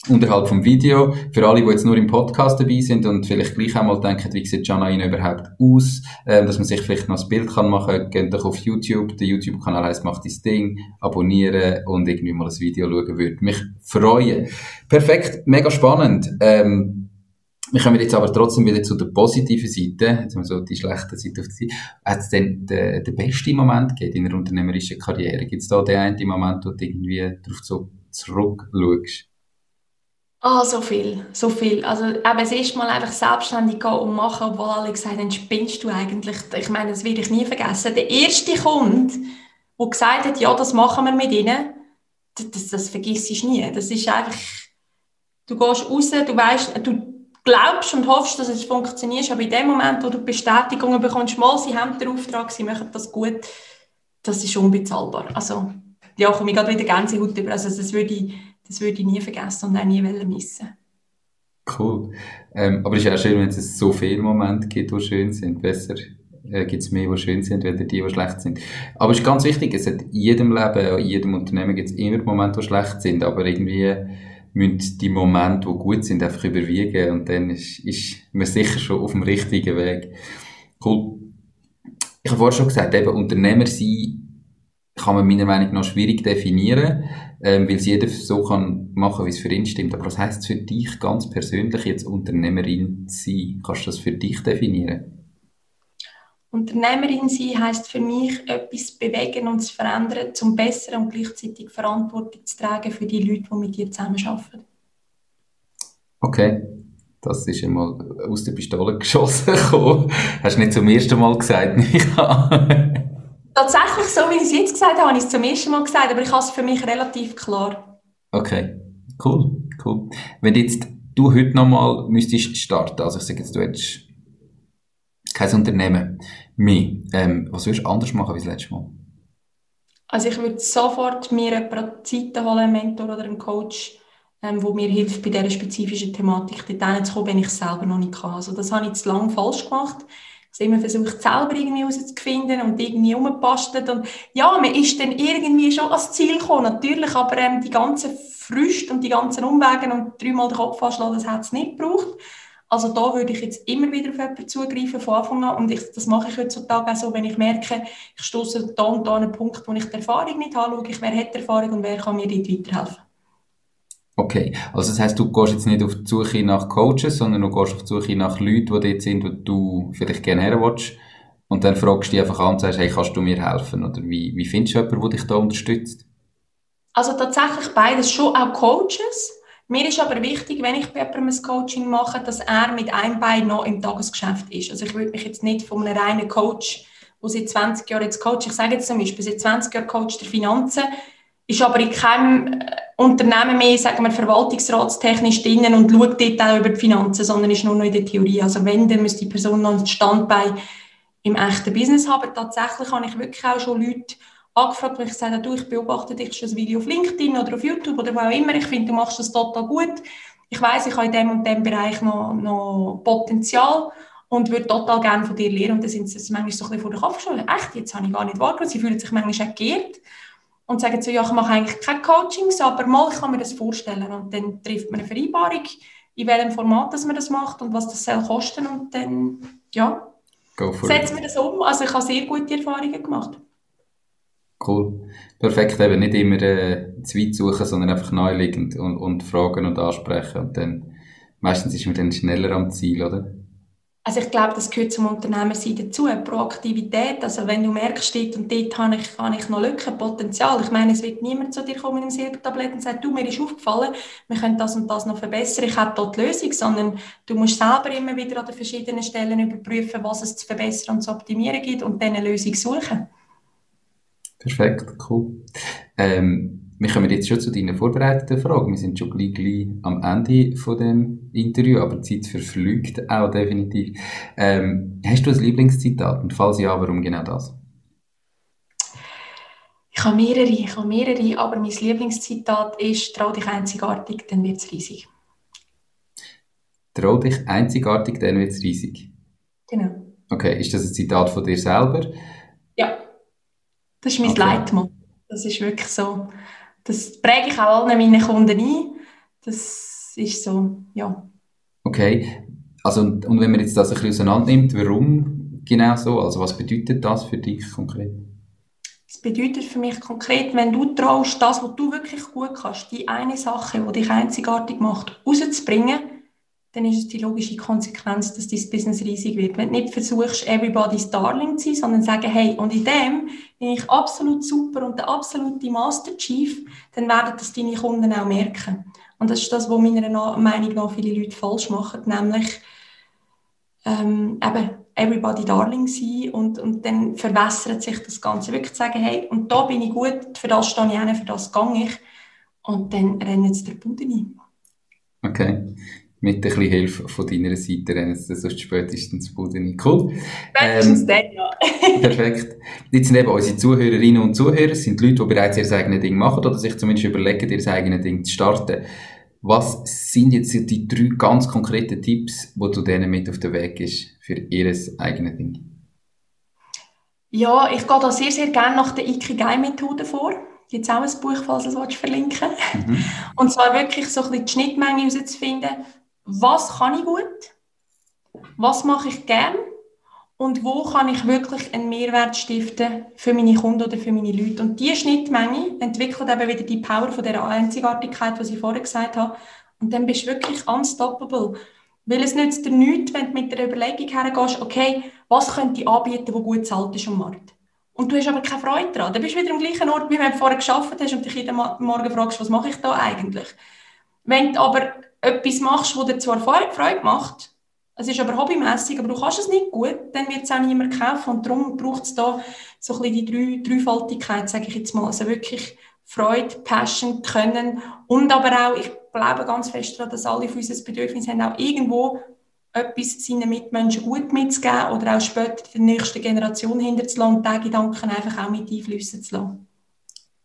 unterhalb vom Video, für alle, die jetzt nur im Podcast dabei sind und vielleicht gleich einmal denken, wie sieht Janaina überhaupt aus, äh, dass man sich vielleicht noch ein Bild kann machen kann, geht doch auf YouTube, der YouTube-Kanal heißt «Mach dein Ding», abonnieren und irgendwie mal das Video schauen, würde mich freuen. Perfekt, mega spannend. Ähm, wir kommen jetzt aber trotzdem wieder zu der positiven Seite, jetzt haben wir so die schlechte Seite auf die Seite. Hat es denn den, den besten Moment in einer unternehmerischen Karriere? Gibt es da den einen Moment, wo du irgendwie darauf so zurückschaust? Ah, oh, so viel, so viel. Also eben das erste Mal einfach selbstständig gehen und machen, obwohl alle gesagt haben, spinnst du eigentlich? Ich meine, das werde ich nie vergessen. Der erste Kunde, der gesagt hat, ja, das machen wir mit ihnen, das, das vergisst du nie. Das ist einfach, du gehst raus, du weißt, du glaubst und hoffst, dass es funktioniert, aber in dem Moment, wo du Bestätigungen bekommst, mal, sie haben den Auftrag, sie machen das gut, das ist unbezahlbar. Also, ja, komme ich gerade wieder Gänsehaut über. Also, das würde ich, das würde ich nie vergessen und auch nie missen Cool. Ähm, aber es ist auch schön, wenn es so viele Momente gibt, die schön sind. Besser äh, gibt es mehr, die schön sind, als die, die schlecht sind. Aber es ist ganz wichtig, es hat in jedem Leben, in jedem Unternehmen gibt es immer Momente, die schlecht sind, aber irgendwie müssen die Momente, die gut sind, einfach überwiegen und dann ist, ist man sicher schon auf dem richtigen Weg. Cool. Ich habe vorhin schon gesagt, eben Unternehmer sein kann man meiner Meinung nach schwierig definieren, ähm, weil es jeder so kann machen, wie es für ihn stimmt. Aber was heisst es für dich ganz persönlich, jetzt Unternehmerin sein? Kannst du das für dich definieren? Unternehmerin sein heisst für mich, etwas bewegen und zu verändern, zum Besseren und gleichzeitig Verantwortung zu tragen für die Leute, die mit dir zusammenarbeiten. Okay, das ist einmal aus der Pistole geschossen gekommen. Hast du nicht zum ersten Mal gesagt, Tatsächlich, so wie ich es jetzt gesagt habe, habe ich es zum ersten Mal gesagt, aber ich habe es für mich relativ klar. Okay, cool, cool. Wenn jetzt du heute nochmal müsstest starten, also ich sage jetzt, du hättest kein Unternehmen mehr. Ähm, was würdest du anders machen als das letzte Mal? Also ich würde sofort mir eine holen, einen Mentor oder einen Coach, ähm, wo mir hilft, bei dieser spezifischen Thematik dort zu kommen, wenn ich es selber noch nicht kann. Also das habe ich zu lange falsch gemacht. Ich habe immer versucht, selber irgendwie herauszufinden und irgendwie umgepastet. Und ja, man ist dann irgendwie schon ans Ziel gekommen, natürlich, aber ähm, die ganzen Früchte und die ganzen Umwege und dreimal den Kopf anschlagen, das hat es nicht gebraucht. Also da würde ich jetzt immer wieder auf jemanden zugreifen von Anfang an und ich, das mache ich heutzutage auch so, wenn ich merke, ich stoße da und da an einen Punkt, wo ich die Erfahrung nicht habe, schaue ich, wer hat Erfahrung und wer kann mir dort weiterhelfen. Okay, also das heißt, du gehst jetzt nicht auf die Suche nach Coaches, sondern du gehst auf die Suche nach Leuten, die dort sind, wo du vielleicht gerne her willst. Und dann fragst du dich einfach an und sagst, hey, kannst du mir helfen? Oder wie, wie findest du jemanden, der dich da unterstützt? Also tatsächlich beides, schon auch Coaches, mir ist aber wichtig, wenn ich bei ein Coaching mache, dass er mit einem Bein noch im Tagesgeschäft ist. Also ich würde mich jetzt nicht von einem reinen Coach, der seit 20 Jahren jetzt Coach, ich sage jetzt zum Beispiel, seit 20 Jahren Coach der Finanzen, ist aber in keinem äh, Unternehmen mehr, sagen wir, verwaltungsratstechnisch drinnen und schaut dort auch über die Finanzen, sondern ist nur noch in der Theorie. Also wenn, dann müsste die Person noch ein Standbein im echten Business haben. Tatsächlich habe ich wirklich auch schon Leute angefragt, weil ich gesagt habe, du, ich beobachte dich schon ein Video auf LinkedIn oder auf YouTube oder wo auch immer. Ich finde, du machst das total gut. Ich weiß, ich habe in dem und dem Bereich noch, noch Potenzial und würde total gerne von dir lernen. Und dann sind sie manchmal so ein bisschen vor der Kopf geschoben. Echt, jetzt habe ich gar nicht wahrgenommen. Sie fühlen sich manchmal auch geehrt und sagen so, ja, ich mache eigentlich keine Coachings, aber mal ich kann mir das vorstellen. Und dann trifft man eine Vereinbarung, in welchem Format dass man das macht und was das soll kosten und dann, ja, setzen wir das um. Also ich habe sehr gute Erfahrungen gemacht. Cool. Perfekt, eben nicht immer äh, zu weit suchen, sondern einfach naheliegend und, und fragen und ansprechen. Und dann, meistens ist man dann schneller am Ziel, oder? Also ich glaube, das gehört zum Unternehmersein dazu, Proaktivität. Also wenn du merkst, dort und dort habe ich, habe ich noch Lücken, Potenzial. Ich meine, es wird niemand zu dir kommen mit einem Silbertablett und sagen, du, mir ist aufgefallen, wir können das und das noch verbessern, ich habe dort die Lösung, sondern du musst selber immer wieder an den verschiedenen Stellen überprüfen, was es zu verbessern und zu optimieren gibt und dann eine Lösung suchen. Perfekt, cool. Ähm, wir kommen jetzt schon zu deinen vorbereiteten Fragen. Wir sind schon gleich, gleich am Ende von dem Interview, aber die Zeit verflügt auch definitiv. Ähm, hast du ein Lieblingszitat? Und falls ja, warum genau das? Ich habe mehrere, ich habe mehrere, aber mein Lieblingszitat ist, trau dich einzigartig, dann wird es riesig. Trau dich einzigartig, dann wird es riesig. Genau. Okay, ist das ein Zitat von dir selber? Ja. Das ist mein okay. Leitmotto. Das ist wirklich so. Das präge ich auch allen meinen Kunden ein. Das ist so, ja. Okay. Also, und, und wenn man jetzt das ein bisschen auseinander nimmt, warum genau so? Also, was bedeutet das für dich konkret? Es bedeutet für mich konkret, wenn du traust, das, was du wirklich gut kannst, die eine Sache, die dich einzigartig macht, rauszubringen, dann ist es die logische Konsequenz, dass dein Business riesig wird. Wenn du nicht versuchst, everybody's darling zu sein, sondern sagen, hey, und in dem bin ich absolut super und der absolute Master Chief, dann werden das deine Kunden auch merken. Und das ist das, was meiner Meinung nach viele Leute falsch machen, nämlich ähm, eben everybody darling sein und, und dann verwässert sich das Ganze. Wirklich zu sagen, hey, und da bin ich gut, für das stehe ich hin, für das gehe ich. Und dann rennen sie der Bude ein. Okay. Mit ein bisschen Hilfe von deiner Seite, rennen sie sonst spätestens Bude nicht. Cool. Spätestens ähm, dann, ja. perfekt. Jetzt sind eben unsere Zuhörerinnen und Zuhörer, sind Leute, die bereits ihr eigenes Ding machen oder sich zumindest überlegen, ihr eigenes Ding zu starten. Was sind jetzt die drei ganz konkreten Tipps, die du denen mit auf den Weg gibst für ihr eigenes Ding? Ja, ich gehe da sehr, sehr gerne nach der Ikigai-Methode vor. Gibt es auch ein Buch, falls du es verlinken mhm. Und zwar wirklich so ein bisschen die Schnittmenge herauszufinden, was kann ich gut, was mache ich gern und wo kann ich wirklich einen Mehrwert stiften für meine Kunden oder für meine Leute. Und diese Schnittmenge entwickelt eben wieder die Power von der Einzigartigkeit, was ich vorher gesagt habe. Und dann bist du wirklich unstoppable. Weil es nützt dir nichts, wenn du mit der Überlegung hergehst, okay, was könnte ich anbieten, wo gut zahlt ist am Markt. Und du hast aber keine Freude daran. Dann bist du wieder am gleichen Ort, wie wenn du vorher geschafft hast und dich jeden Morgen fragst, was mache ich da eigentlich? Wenn du aber etwas machst, das dir zwar Freude macht, es ist aber hobbymäßig, aber du kannst es nicht gut, dann wird es auch niemand kaufen. Und darum braucht es da so ein bisschen die drei, Dreifaltigkeit, sage ich jetzt mal. Also wirklich Freude, Passion, Können und aber auch, ich glaube ganz fest daran, dass alle von uns das Bedürfnis haben, auch irgendwo etwas seinen Mitmenschen gut mitzugeben oder auch später der nächsten Generation hinterzulassen und diese Gedanken einfach auch mit einflüssen zu lassen.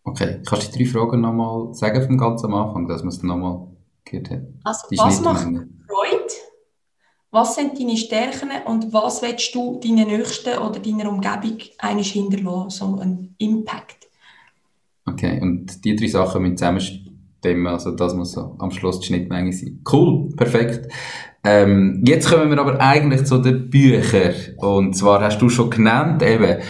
Okay, kannst du die drei Fragen nochmal sagen vom ganzen am Anfang, dass man es nochmal hat? Also, was macht Freude? Was sind deine Stärken und was willst du deinen Nächsten oder deiner Umgebung eigentlich hinterlassen, so ein Impact? Okay, und die drei Sachen müssen zusammenstimmen, also das muss so am Schluss die Schnittmenge sein. Cool, perfekt. Ähm, jetzt kommen wir aber eigentlich zu den Büchern. Und zwar hast du schon genannt, eben,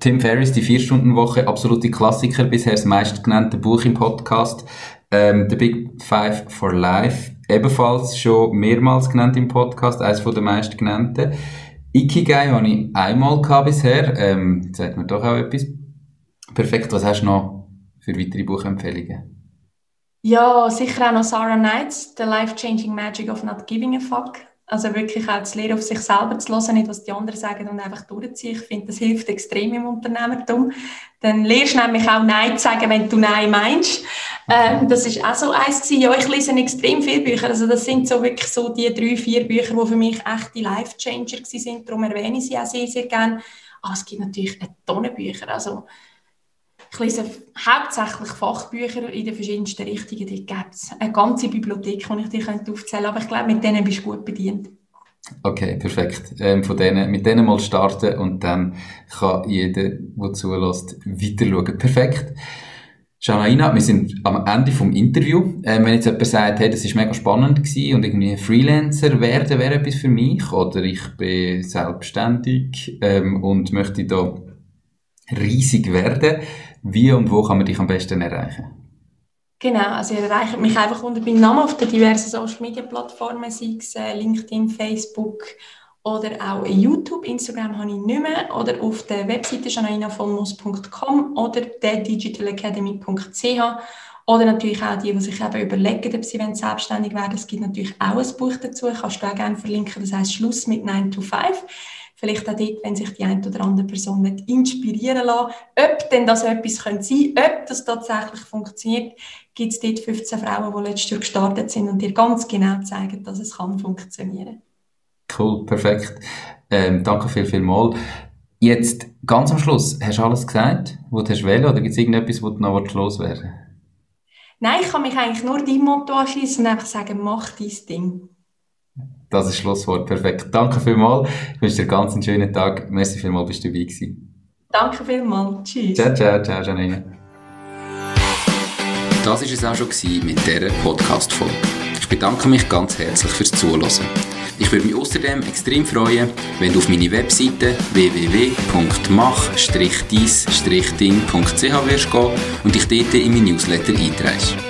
Tim Ferriss, die Vier-Stunden-Woche, absolute Klassiker, bisher das meistgenannte Buch im Podcast. Ähm, The Big Five for Life, ebenfalls schon mehrmals genannt im Podcast, eines von den meistgenannten. Ikigai habe ich einmal gehabt bisher, ähm, sagt mir doch auch etwas. Perfekt, was hast du noch für weitere Buchempfehlungen? Ja, sicher auch noch Sarah Knights, The Life-Changing Magic of Not Giving a Fuck. Also wirklich auch zu lernen, auf sich selber zu hören, nicht was die anderen sagen und einfach durchziehen. Ich finde, das hilft extrem im Unternehmertum. Dann lernst du nämlich auch Nein zu sagen, wenn du Nein meinst. Ähm, das ist auch so eins gewesen. Ja, ich lese extrem viele Bücher. Also das sind so wirklich so die drei, vier Bücher, die für mich echte Life-Changer sind. Darum erwähne ich sie auch sehr, sehr gerne. Aber es gibt natürlich eine Tonne Bücher. Also ich lese hauptsächlich Fachbücher in den verschiedensten Richtungen. Dort gibt es eine ganze Bibliothek, die ich dir aufzählen könnte. Aber ich glaube, mit denen bist du gut bedient. Okay, perfekt. Ähm, von denen, mit denen mal starten und dann kann jeder, der zulässt, weiter schauen. Perfekt. Janaina, wir sind am Ende vom Interview. Ähm, wenn jetzt jemand sagt, hey, das ist mega spannend gewesen und irgendwie Freelancer werden wäre etwas für mich oder ich bin selbstständig ähm, und möchte da riesig werden, wie und wo kann man dich am besten erreichen? Genau, also ihr erreicht mich einfach unter meinem Namen auf den diversen Social Media Plattformen, sei es äh, LinkedIn, Facebook oder auch YouTube. Instagram habe ich nicht mehr. Oder auf der Webseite janainafonmus.com oder digitalacademy.ch. Oder natürlich auch die, die sich eben überlegen, ob sie selbstständig werden Es gibt natürlich auch ein Buch dazu, kannst du auch gerne verlinken. Das heißt Schluss mit 9 to 5 vielleicht auch dort, wenn sich die eine oder andere Person nicht inspirieren lässt, ob denn das etwas sein könnte, ob das tatsächlich funktioniert, gibt es dort 15 Frauen, die letztes Jahr gestartet sind und dir ganz genau zeigen, dass es kann funktionieren Cool, perfekt. Ähm, danke viel, viel mal. Jetzt, ganz am Schluss, hast du alles gesagt, was du wollen, oder gibt es irgendetwas, wo du noch loswerden Nein, ich kann mich eigentlich nur deinem Motto anschließen und einfach sagen, mach dein Ding. Das ist Schlusswort. Perfekt. Danke vielmals. Ich wünsche dir ganz einen schönen Tag. Merci vielmals, bist du dabei gewesen. Danke vielmals. Tschüss. Ciao, ciao, ciao, Janine. Das war es auch schon mit dieser Podcast-Folge. Ich bedanke mich ganz herzlich fürs Zuhören. Ich würde mich außerdem extrem freuen, wenn du auf meine Webseite www.mach-deis-ding.ch wirst gehen und dich dort in mein Newsletter einträgst.